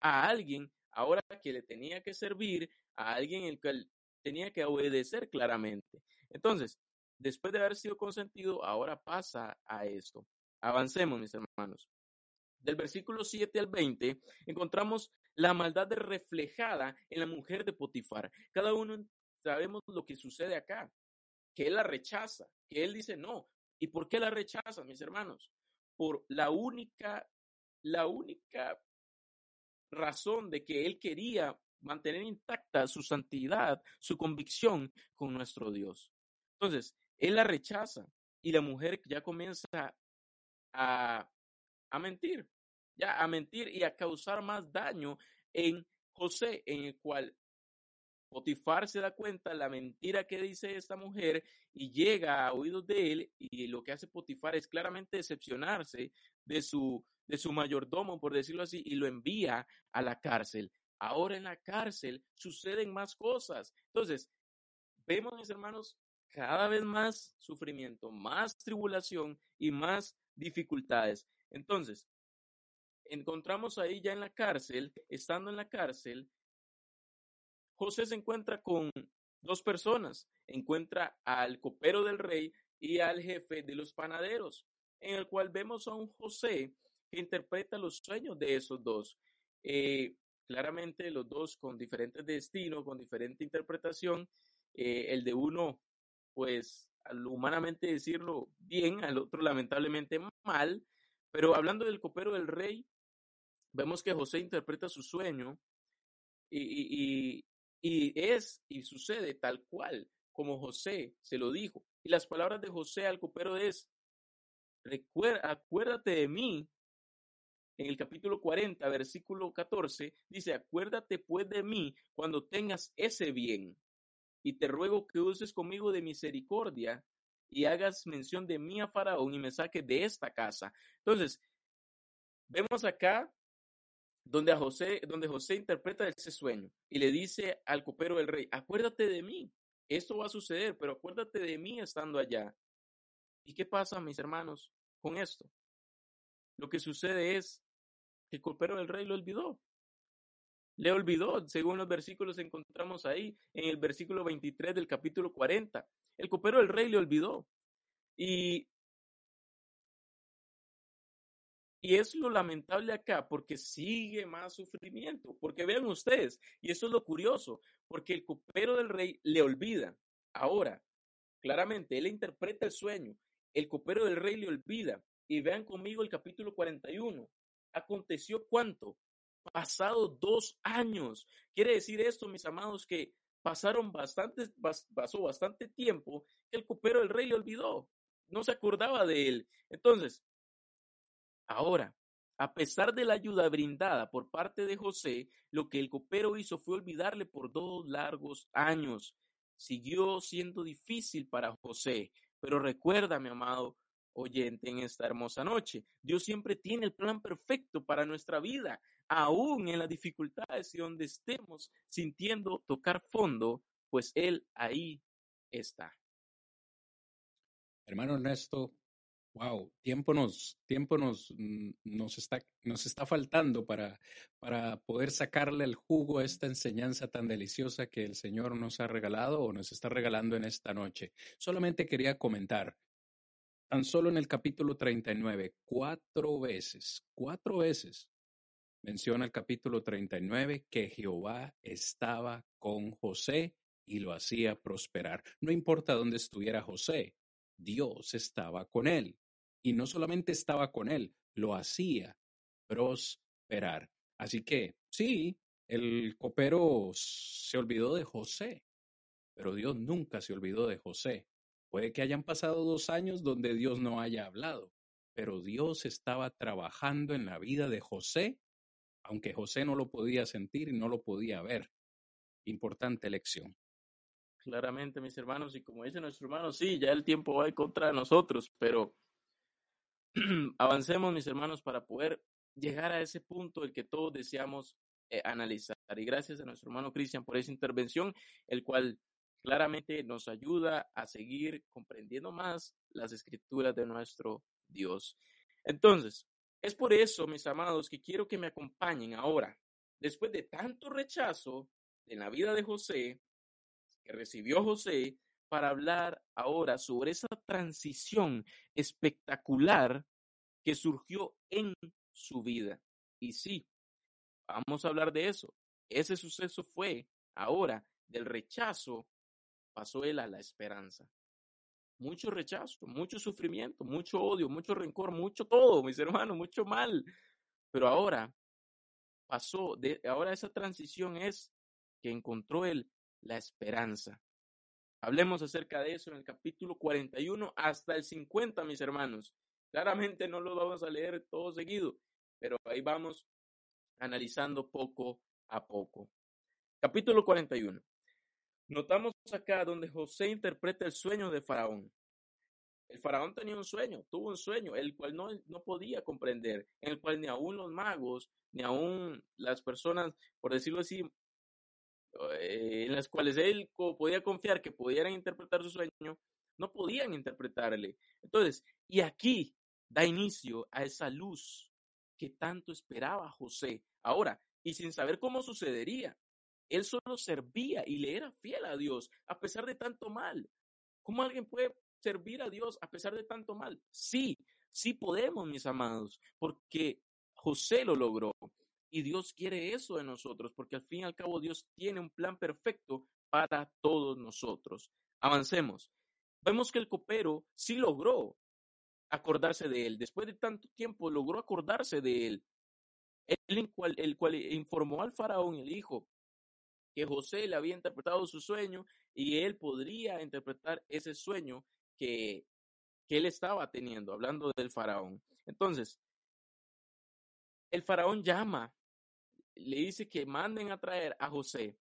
C: a alguien ahora que le tenía que servir, a alguien el cual tenía que obedecer claramente. Entonces, después de haber sido consentido, ahora pasa a esto. Avancemos, mis hermanos. Del versículo 7 al 20, encontramos la maldad reflejada en la mujer de Potifar. Cada uno sabemos lo que sucede acá, que él la rechaza, que él dice no. ¿Y por qué la rechaza, mis hermanos? Por la única, la única razón de que él quería mantener intacta su santidad, su convicción con nuestro Dios. Entonces, él la rechaza y la mujer ya comienza a, a mentir ya a mentir y a causar más daño en José, en el cual Potifar se da cuenta la mentira que dice esta mujer y llega a oídos de él y lo que hace Potifar es claramente decepcionarse de su, de su mayordomo, por decirlo así, y lo envía a la cárcel. Ahora en la cárcel suceden más cosas. Entonces, vemos, mis hermanos, cada vez más sufrimiento, más tribulación y más dificultades. Entonces, encontramos ahí ya en la cárcel, estando en la cárcel, José se encuentra con dos personas, encuentra al copero del rey y al jefe de los panaderos, en el cual vemos a un José que interpreta los sueños de esos dos. Eh, claramente los dos con diferentes destinos, con diferente interpretación, eh, el de uno, pues, humanamente decirlo bien, al otro lamentablemente mal, pero hablando del copero del rey, vemos que José interpreta su sueño y, y, y, es y sucede tal cual como José se lo dijo. Y las palabras de José al copero es, Recuerda, acuérdate de mí. En el capítulo 40, versículo 14, dice, acuérdate pues de mí cuando tengas ese bien. Y te ruego que uses conmigo de misericordia y hagas mención de mí a Faraón y me saques de esta casa. Entonces, vemos acá donde, a José, donde José interpreta ese sueño y le dice al copero del rey, acuérdate de mí, esto va a suceder, pero acuérdate de mí estando allá. ¿Y qué pasa, mis hermanos, con esto? Lo que sucede es que el copero del rey lo olvidó. Le olvidó, según los versículos encontramos ahí, en el versículo 23 del capítulo 40. El copero del rey le olvidó. Y, y es lo lamentable acá, porque sigue más sufrimiento. Porque vean ustedes, y eso es lo curioso, porque el copero del rey le olvida. Ahora, claramente, él interpreta el sueño el copero del rey le olvida. Y vean conmigo el capítulo 41. Aconteció cuánto? Pasado dos años. Quiere decir esto, mis amados, que pasaron bastante, pasó bastante tiempo que el copero del rey le olvidó. No se acordaba de él. Entonces, ahora, a pesar de la ayuda brindada por parte de José, lo que el copero hizo fue olvidarle por dos largos años. Siguió siendo difícil para José. Pero recuerda, mi amado oyente, en esta hermosa noche, Dios siempre tiene el plan perfecto para nuestra vida, aún en las dificultades y donde estemos sintiendo tocar fondo, pues Él ahí está.
B: Hermano Ernesto, wow, tiempo nos, tiempo nos, mm, nos, está, nos está faltando para, para poder sacarle el jugo a esta enseñanza tan deliciosa que el Señor nos ha regalado o nos está regalando en esta noche. Solamente quería comentar, tan solo en el capítulo 39, cuatro veces, cuatro veces menciona el capítulo 39 que Jehová estaba con José y lo hacía prosperar. No importa dónde estuviera José, Dios estaba con él. Y no solamente estaba con él, lo hacía prosperar. Así que sí, el copero se olvidó de José, pero Dios nunca se olvidó de José. Puede que hayan pasado dos años donde Dios no haya hablado, pero Dios estaba trabajando en la vida de José, aunque José no lo podía sentir y no lo podía ver. Importante lección.
C: Claramente, mis hermanos, y como dice nuestro hermano, sí, ya el tiempo va en contra de nosotros, pero <clears throat> avancemos, mis hermanos, para poder llegar a ese punto el que todos deseamos eh, analizar. Y gracias a nuestro hermano Cristian por esa intervención, el cual claramente nos ayuda a seguir comprendiendo más las escrituras de nuestro Dios. Entonces, es por eso, mis amados, que quiero que me acompañen ahora, después de tanto rechazo en la vida de José, que recibió José, para hablar ahora sobre esa transición espectacular que surgió en su vida. Y sí, vamos a hablar de eso. Ese suceso fue ahora del rechazo, pasó él a la esperanza. Mucho rechazo, mucho sufrimiento, mucho odio, mucho rencor, mucho todo, mis hermanos, mucho mal. Pero ahora pasó, de, ahora esa transición es que encontró él la esperanza. Hablemos acerca de eso en el capítulo 41 hasta el 50, mis hermanos. Claramente no lo vamos a leer todo seguido, pero ahí vamos analizando poco a poco. Capítulo 41. Notamos acá donde José interpreta el sueño de Faraón. El faraón tenía un sueño, tuvo un sueño, el cual no, no podía comprender, en el cual ni aún los magos, ni aún las personas, por decirlo así, en las cuales él podía confiar que pudieran interpretar su sueño, no podían interpretarle. Entonces, y aquí da inicio a esa luz que tanto esperaba José. Ahora, y sin saber cómo sucedería, él solo servía y le era fiel a Dios a pesar de tanto mal. ¿Cómo alguien puede servir a Dios a pesar de tanto mal? Sí, sí podemos, mis amados, porque José lo logró. Y Dios quiere eso de nosotros, porque al fin y al cabo Dios tiene un plan perfecto para todos nosotros. Avancemos. Vemos que el copero sí logró acordarse de él. Después de tanto tiempo logró acordarse de él. el cual, informó al faraón el hijo que José le había interpretado su sueño y él podría interpretar ese sueño que él estaba teniendo, hablando del faraón. Entonces, el faraón llama, le dice que manden a traer a José.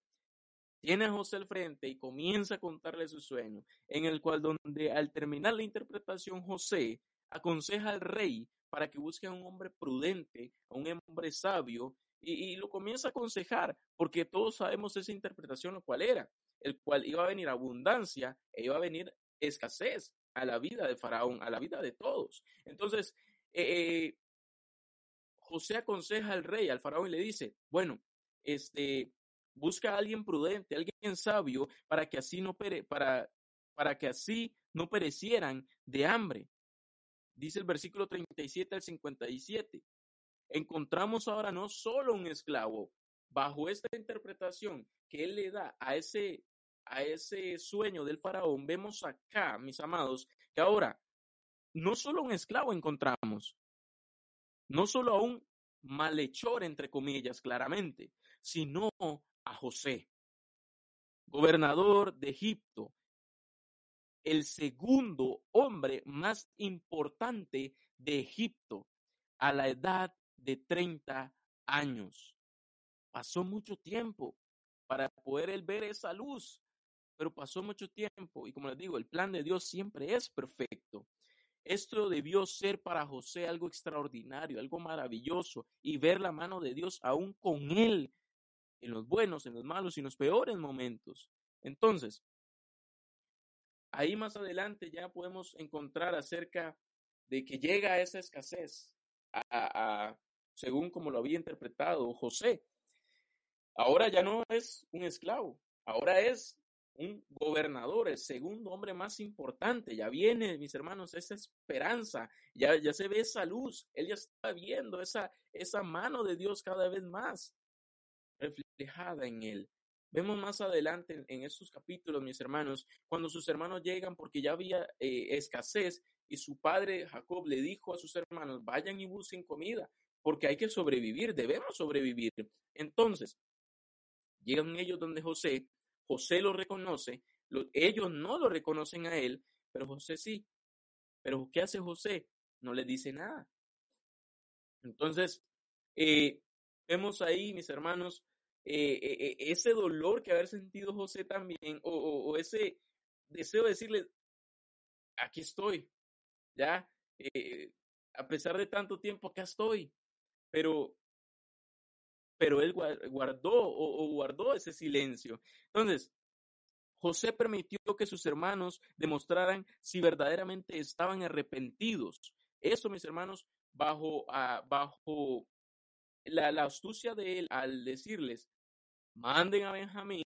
C: Tiene a José al frente y comienza a contarle su sueño, en el cual donde al terminar la interpretación José aconseja al rey para que busque a un hombre prudente, a un hombre sabio, y, lo comienza a aconsejar, porque todos sabemos esa interpretación, cuál era, el cual iba a venir abundancia e iba a venir escasez a la vida de Faraón, a la vida de todos. Entonces, eh, eh, José aconseja al rey, al Faraón, y le dice, bueno, este, busca a alguien prudente, alguien sabio, para que así no pere, para, para que así no perecieran de hambre. Dice el versículo 37 al 57 encontramos ahora no solo un esclavo, bajo esta interpretación que él le da a ese, a ese sueño del faraón, vemos acá, mis amados, que ahora no solo un esclavo encontramos, no solo a un malhechor, entre comillas, claramente, sino a José, gobernador de Egipto, el segundo hombre más importante de Egipto a la edad de 30 años. Pasó mucho tiempo para poder él ver esa luz, pero pasó mucho tiempo y como les digo, el plan de Dios siempre es perfecto. Esto debió ser para José algo extraordinario, algo maravilloso y ver la mano de Dios aún con él en los buenos, en los malos y en los peores momentos. Entonces, ahí más adelante ya podemos encontrar acerca de que llega esa escasez a, según como lo había interpretado José. Ahora ya no es un esclavo, ahora es un gobernador, el segundo hombre más importante. Ya viene, mis hermanos, esa esperanza, ya, ya se ve esa luz, él ya está viendo esa, esa mano de Dios cada vez más reflejada en él. Vemos más adelante en, estos capítulos, mis hermanos, cuando sus hermanos llegan porque ya había eh, escasez y su padre Jacob le dijo a sus hermanos, vayan y busquen comida porque hay que sobrevivir, debemos sobrevivir. Entonces, llegan ellos donde José, José lo reconoce, ellos no lo reconocen a él, pero José sí. Pero ¿qué hace José? No le dice nada. Entonces, eh, vemos ahí, mis hermanos, eh, eh, ese dolor que haber sentido José también, o, ese deseo de decirle, aquí estoy, ya, a pesar de tanto tiempo, acá estoy pero, pero él guardó o, guardó ese silencio. Entonces, José permitió que sus hermanos demostraran si verdaderamente estaban arrepentidos. Eso, mis hermanos, bajo, ah, bajo la, astucia de él al decirles, manden a Benjamín,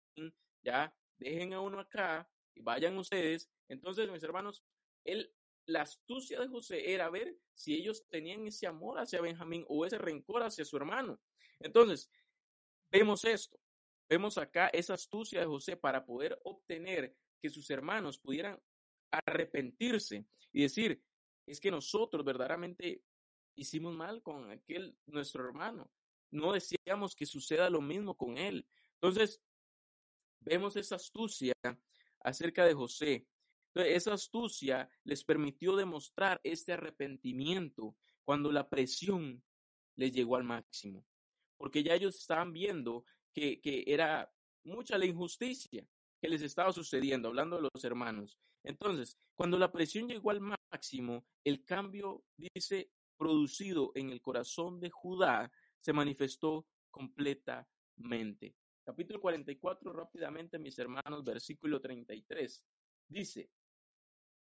C: ya, dejen a uno acá y vayan ustedes. Entonces, mis hermanos, él la astucia de José era ver si ellos tenían ese amor hacia Benjamín o ese rencor hacia su hermano. Entonces, vemos esto, vemos acá esa astucia de José para poder obtener que sus hermanos pudieran arrepentirse y decir, es que nosotros verdaderamente hicimos mal con aquel nuestro hermano. No deseamos que suceda lo mismo con él. Entonces, vemos esa astucia acerca de José esa astucia les permitió demostrar este arrepentimiento cuando la presión les llegó al máximo, porque ya ellos estaban viendo que, que era mucha la injusticia que les estaba sucediendo, hablando de los hermanos. Entonces, cuando la presión llegó al máximo, el cambio, dice, producido en el corazón de Judá, se manifestó completamente. Capítulo 44, rápidamente, mis hermanos, versículo 33. Dice,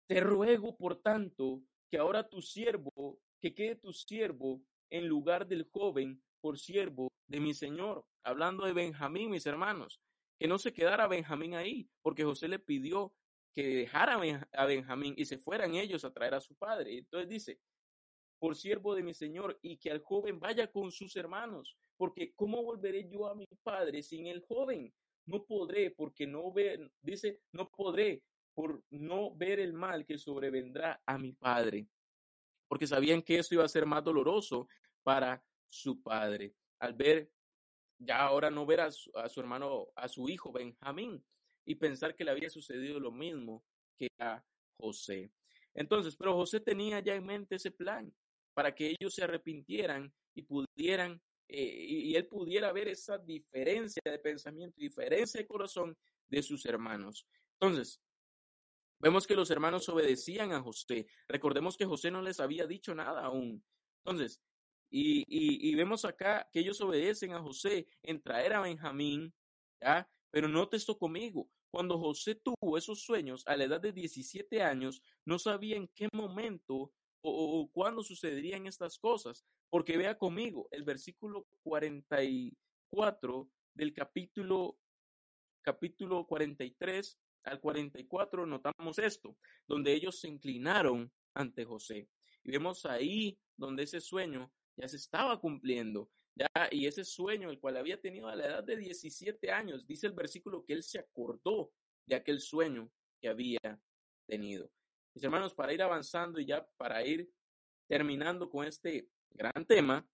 C: te ruego, por tanto, que ahora tu siervo, que quede tu siervo en lugar del joven por siervo de mi señor. Hablando de Benjamín, mis hermanos, que no se quedara Benjamín ahí, porque José le pidió que dejara a Benjamín y se fueran ellos a traer a su padre. Entonces dice, por siervo de mi señor, y que al joven vaya con sus hermanos, porque ¿cómo volveré yo a mi padre sin el joven? No podré, porque no ve, dice, no podré, por no ver el mal que sobrevendrá a mi padre, porque sabían que eso iba a ser más doloroso para su padre, al ver ya ahora no ver a su, hermano, a su hijo Benjamín, y pensar que le había sucedido lo mismo que a José. Entonces, pero José tenía ya en mente ese plan para que ellos se arrepintieran y pudieran, eh, y, él pudiera ver esa diferencia de pensamiento, diferencia de corazón de sus hermanos. Entonces, vemos que los hermanos obedecían a José. Recordemos que José no les había dicho nada aún. Entonces, y, y, vemos acá que ellos obedecen a José en traer a Benjamín, ¿ya? Pero note esto conmigo, cuando José tuvo esos sueños a la edad de 17 años, no sabía en qué momento o, cuándo sucederían estas cosas, porque vea conmigo el versículo 44 del capítulo capítulo 43 al 44 notamos esto, donde ellos se inclinaron ante José. Y vemos ahí donde ese sueño ya se estaba cumpliendo. Ya, y ese sueño, el cual había tenido a la edad de 17 años, dice el versículo que él se acordó de aquel sueño que había tenido. Mis hermanos, para ir avanzando y ya para ir terminando con este gran tema,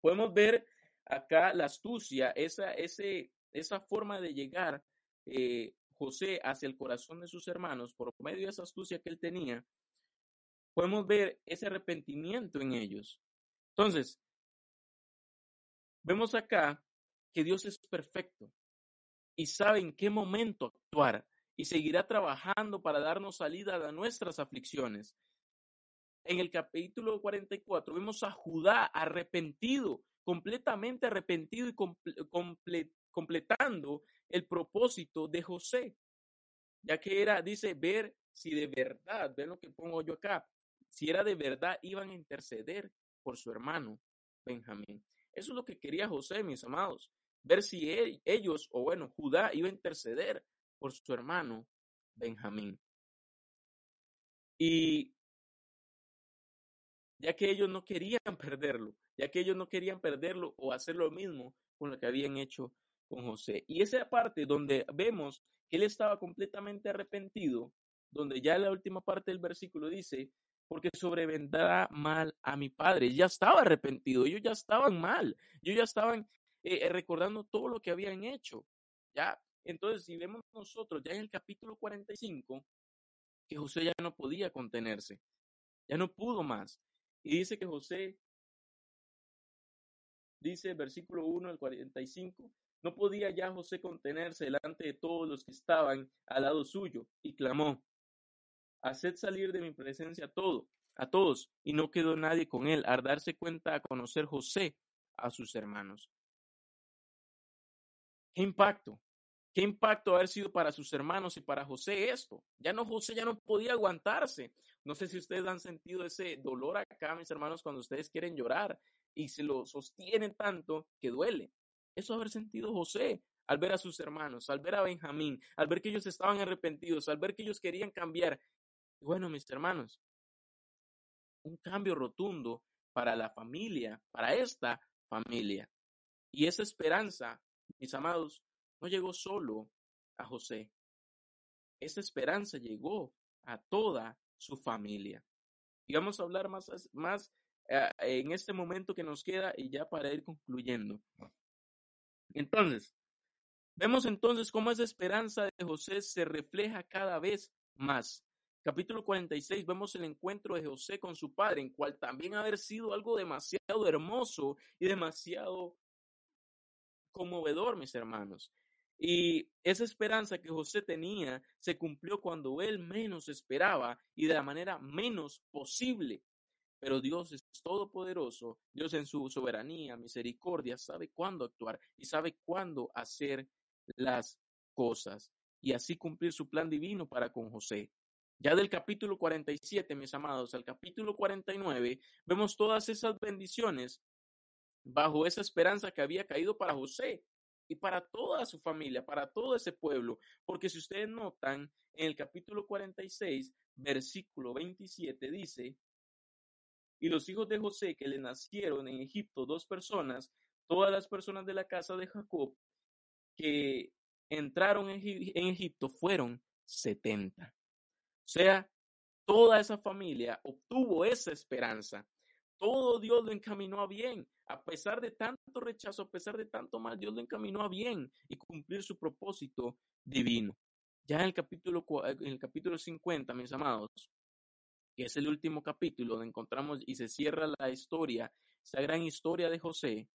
C: podemos ver acá la astucia, esa, ese, esa forma de llegar eh, José hacia el corazón de sus hermanos por medio de esa astucia que él tenía, podemos ver ese arrepentimiento en ellos. Entonces, Vemos acá que Dios es perfecto y sabe en qué momento actuar y seguirá trabajando para darnos salida a nuestras aflicciones. En el capítulo 44 vemos a Judá arrepentido, completamente arrepentido y completando el propósito de José, ya que era, dice, ver si de verdad, ven lo que pongo yo acá, si era de verdad iban a interceder por su hermano Benjamín. Eso es lo que quería José, mis amados, ver si ellos, o bueno, Judá iba a interceder por su hermano Benjamín. Y ya que ellos no querían <laughs> perderlo, ya que ellos no querían perderlo o hacer lo mismo con lo que habían hecho con José. Y esa parte donde vemos que él estaba completamente arrepentido, donde ya la última parte del versículo dice, porque sobrevendrá mal a mi padre. Ya estaba arrepentido, ellos ya estaban mal, ellos ya estaban eh, eh, recordando todo lo que habían hecho. Ya, entonces, si vemos nosotros ya en el capítulo 45, que José ya no podía contenerse, ya no pudo más. Y dice que José, dice versículo 1 al 45, no podía ya José contenerse delante de todos los que estaban al lado suyo, y clamó, haced salir de mi presencia todo, a todos, y no quedó nadie con él, al darse cuenta a conocer José a sus hermanos. ¿Qué impacto? ¿Qué impacto haber sido para sus hermanos y para José esto? Ya no, José ya no podía aguantarse. No sé si ustedes han sentido ese dolor acá, mis hermanos, cuando ustedes quieren llorar y se lo sostienen tanto que duele. Eso haber sentido José al ver a sus hermanos, al ver a Benjamín, al ver que ellos estaban arrepentidos, al ver que ellos querían cambiar bueno, mis hermanos, un cambio rotundo para la familia, para esta familia. Y esa esperanza, mis amados, no llegó solo a José. Esa esperanza llegó a toda su familia. Y vamos a hablar más, más eh, en este momento que nos queda y ya para ir concluyendo. Entonces, vemos entonces cómo esa esperanza de José se refleja cada vez más capítulo 46 vemos el encuentro de José con su padre, en cual también haber sido algo demasiado hermoso y demasiado conmovedor, mis hermanos. Y esa esperanza que José tenía se cumplió cuando él menos esperaba y de la manera menos posible. Pero Dios es todopoderoso, Dios en su soberanía, misericordia, sabe cuándo actuar y sabe cuándo hacer las cosas y así cumplir su plan divino para con José. Ya del capítulo 47, mis amados, al capítulo 49, vemos todas esas bendiciones bajo esa esperanza que había caído para José y para toda su familia, para todo ese pueblo. Porque si ustedes notan, en el capítulo 46, versículo 27 dice, y los hijos de José que le nacieron en Egipto, dos personas, todas las personas de la casa de Jacob que entraron en Egipto fueron setenta. Sea, toda esa familia obtuvo esa esperanza. todo Dios lo encaminó a bien. A pesar de tanto rechazo, a pesar de tanto mal, Dios lo encaminó a bien y cumplir su propósito divino. Ya en el capítulo, en el capítulo 50, mis amados, que es el último capítulo donde encontramos y se cierra la historia, esa gran historia de José,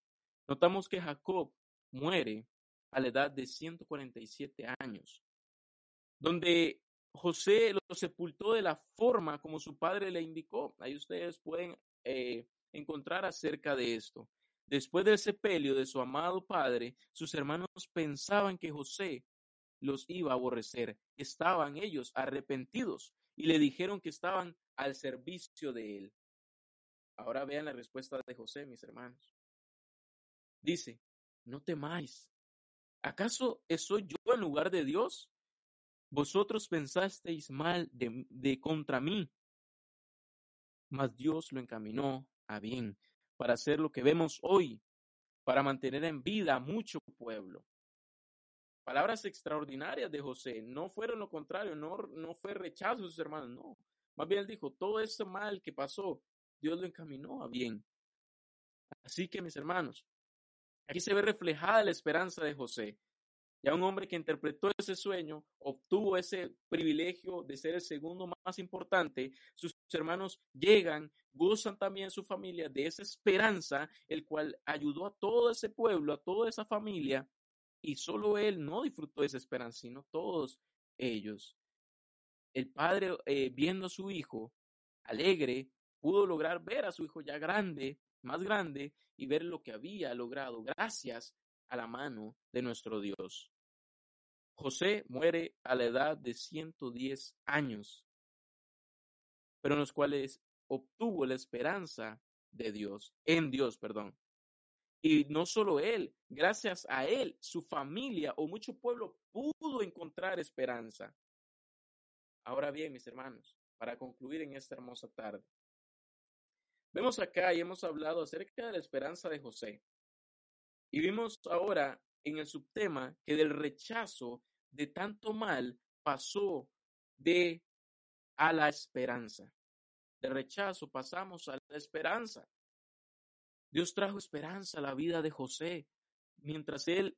C: notamos que Jacob muere a la edad de 147 años, donde José lo sepultó de la forma como su padre le indicó. Ahí ustedes pueden eh, encontrar acerca de esto. Después del sepelio de su amado padre, sus hermanos pensaban que José los iba a aborrecer. Estaban ellos arrepentidos y le dijeron que estaban al servicio de él. Ahora vean la respuesta de José, mis hermanos. Dice, no temáis. ¿Acaso soy yo en lugar de Dios? Vosotros pensasteis mal de, contra mí, mas Dios lo encaminó a bien para hacer lo que vemos hoy, para mantener en vida a mucho pueblo. Palabras extraordinarias de José, no fueron lo contrario, no, no fue rechazo de sus hermanos, no. Más bien él dijo, todo ese mal que pasó, Dios lo encaminó a bien. Así que mis hermanos, aquí se ve reflejada la esperanza de José. Ya un hombre que interpretó ese sueño, obtuvo ese privilegio de ser el segundo más importante, sus hermanos llegan, gozan también su familia de esa esperanza, el cual ayudó a todo ese pueblo, a toda esa familia, y solo él no disfrutó de esa esperanza, sino todos ellos. El padre, eh, viendo a su hijo alegre, pudo lograr ver a su hijo ya grande, más grande, y ver lo que había logrado gracias a la mano de nuestro Dios. José muere a la edad de 110 años, pero en los cuales obtuvo la esperanza de Dios, en Dios, perdón. Y no solo él, gracias a él, su familia o mucho pueblo pudo encontrar esperanza. Ahora bien, mis hermanos, para concluir en esta hermosa tarde, vemos acá y hemos hablado acerca de la esperanza de José. Y vimos ahora en el subtema que del rechazo de tanto mal pasó de a la esperanza. De rechazo pasamos a la esperanza. Dios trajo esperanza a la vida de José mientras él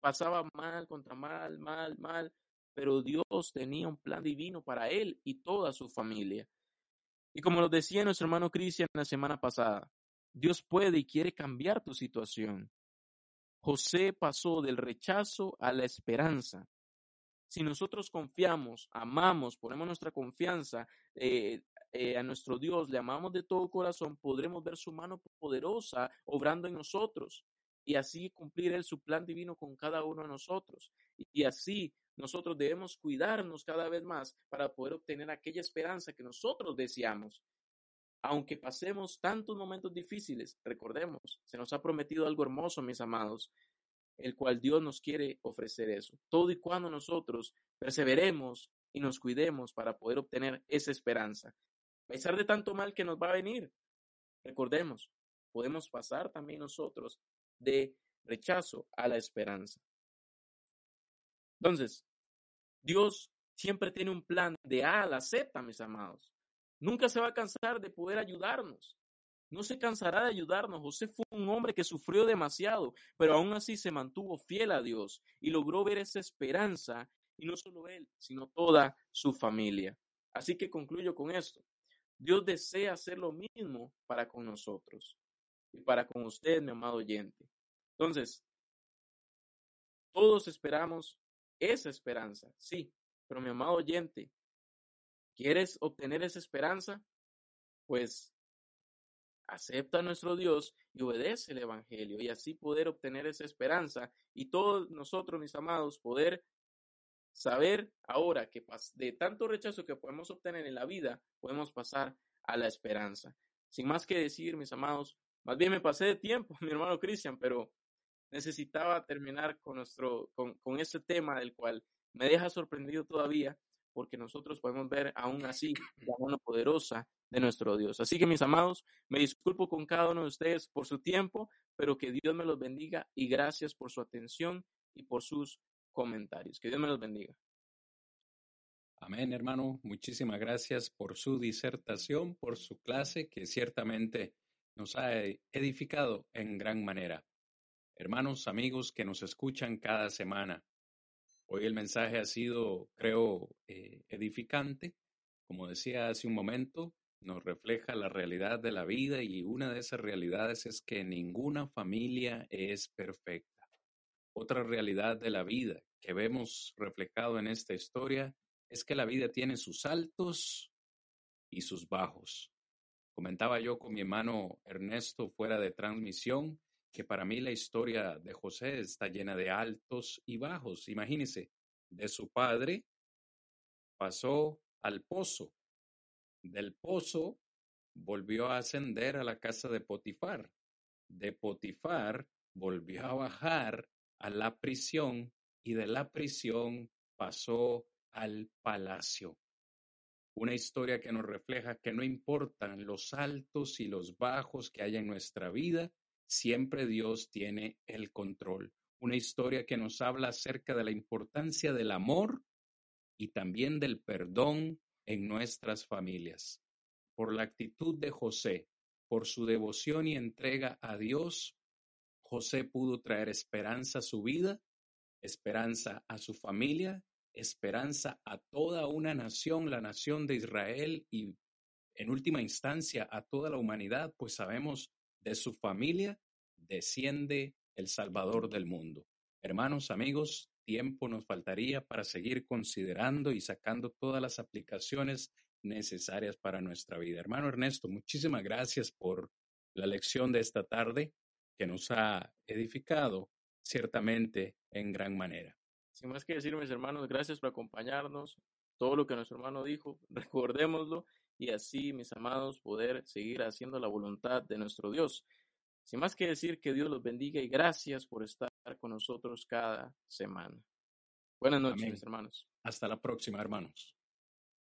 C: pasaba mal contra mal, mal, mal, pero Dios tenía un plan divino para él y toda su familia. Y como lo decía nuestro hermano Cristian la semana pasada, Dios puede y quiere cambiar tu situación. José pasó del rechazo a la esperanza. Si nosotros confiamos, amamos, ponemos nuestra confianza eh, eh, a nuestro Dios, le amamos de todo corazón, podremos ver su mano poderosa obrando en nosotros y así cumplir Él su plan divino con cada uno de nosotros. Y así nosotros debemos cuidarnos cada vez más para poder obtener aquella esperanza que nosotros deseamos. Aunque pasemos tantos momentos difíciles, recordemos, se nos ha prometido algo hermoso, mis amados, el cual Dios nos quiere ofrecer eso. Todo y cuando nosotros perseveremos y nos cuidemos para poder obtener esa esperanza. A pesar de tanto mal que nos va a venir, recordemos, podemos pasar también nosotros de rechazo a la esperanza. Entonces, Dios siempre tiene un plan de A a la Z, mis amados. Nunca se va a cansar de poder ayudarnos. No se cansará de ayudarnos. José fue un hombre que sufrió demasiado, pero aún así se mantuvo fiel a Dios y logró ver esa esperanza, y no solo él, sino toda su familia. Así que concluyo con esto. Dios desea hacer lo mismo para con nosotros y para con usted, mi amado oyente. Entonces, todos esperamos esa esperanza, sí, pero mi amado oyente, ¿quieres obtener esa esperanza? Pues acepta a nuestro Dios y obedece el Evangelio y así poder obtener esa esperanza y todos nosotros, mis amados, poder saber ahora que de tanto rechazo que podemos obtener en la vida, podemos pasar a la esperanza. Sin más que decir, mis amados, más bien me pasé de tiempo, <laughs> mi hermano Cristian, pero necesitaba terminar con nuestro, con, con este tema del cual me deja sorprendido todavía, porque nosotros podemos ver aún así la mano poderosa de nuestro Dios. Así que mis amados, me disculpo con cada uno de ustedes por su tiempo, pero que Dios me los bendiga y gracias por su atención y por sus comentarios. Que Dios me los bendiga.
B: Amén, hermano. Muchísimas gracias por su disertación, por su clase, que ciertamente nos ha edificado en gran manera. Hermanos, amigos que nos escuchan cada semana, hoy el mensaje ha sido, creo, eh, edificante. Como decía hace un momento, nos refleja la realidad de la vida y una de esas realidades es que ninguna familia es perfecta. Otra realidad de la vida que vemos reflejado en esta historia es que la vida tiene sus altos y sus bajos. Comentaba yo con mi hermano Ernesto fuera de transmisión que para mí la historia de José está llena de altos y bajos. Imagínese, de su padre pasó al pozo, del pozo volvió a ascender a la casa de Potifar, de Potifar volvió a bajar a la prisión y de la prisión pasó al palacio. Una historia que nos refleja que no importan los altos y los bajos que haya en nuestra vida, siempre Dios tiene el control. Una historia que nos habla acerca de la importancia del amor y también del perdón en nuestras familias. Por la actitud de José, por su devoción y entrega a Dios, José pudo traer esperanza a su vida, esperanza a su familia esperanza a toda una nación, la nación de Israel y en última instancia a toda la humanidad, pues sabemos de su familia desciende el Salvador del mundo. Hermanos, amigos, tiempo nos faltaría para seguir considerando y sacando todas las aplicaciones necesarias para nuestra vida. Hermano Ernesto, muchísimas gracias por la lección de esta tarde que nos ha edificado ciertamente en gran manera.
C: Sin más que decir, mis hermanos, gracias por acompañarnos. Todo lo que nuestro hermano dijo, <laughs> recordémoslo y así, mis amados, poder seguir haciendo la voluntad de nuestro Dios. Sin más que decir, que Dios los bendiga y gracias por estar con nosotros cada semana. Buenas noches, mis hermanos.
B: Hasta la próxima, hermanos.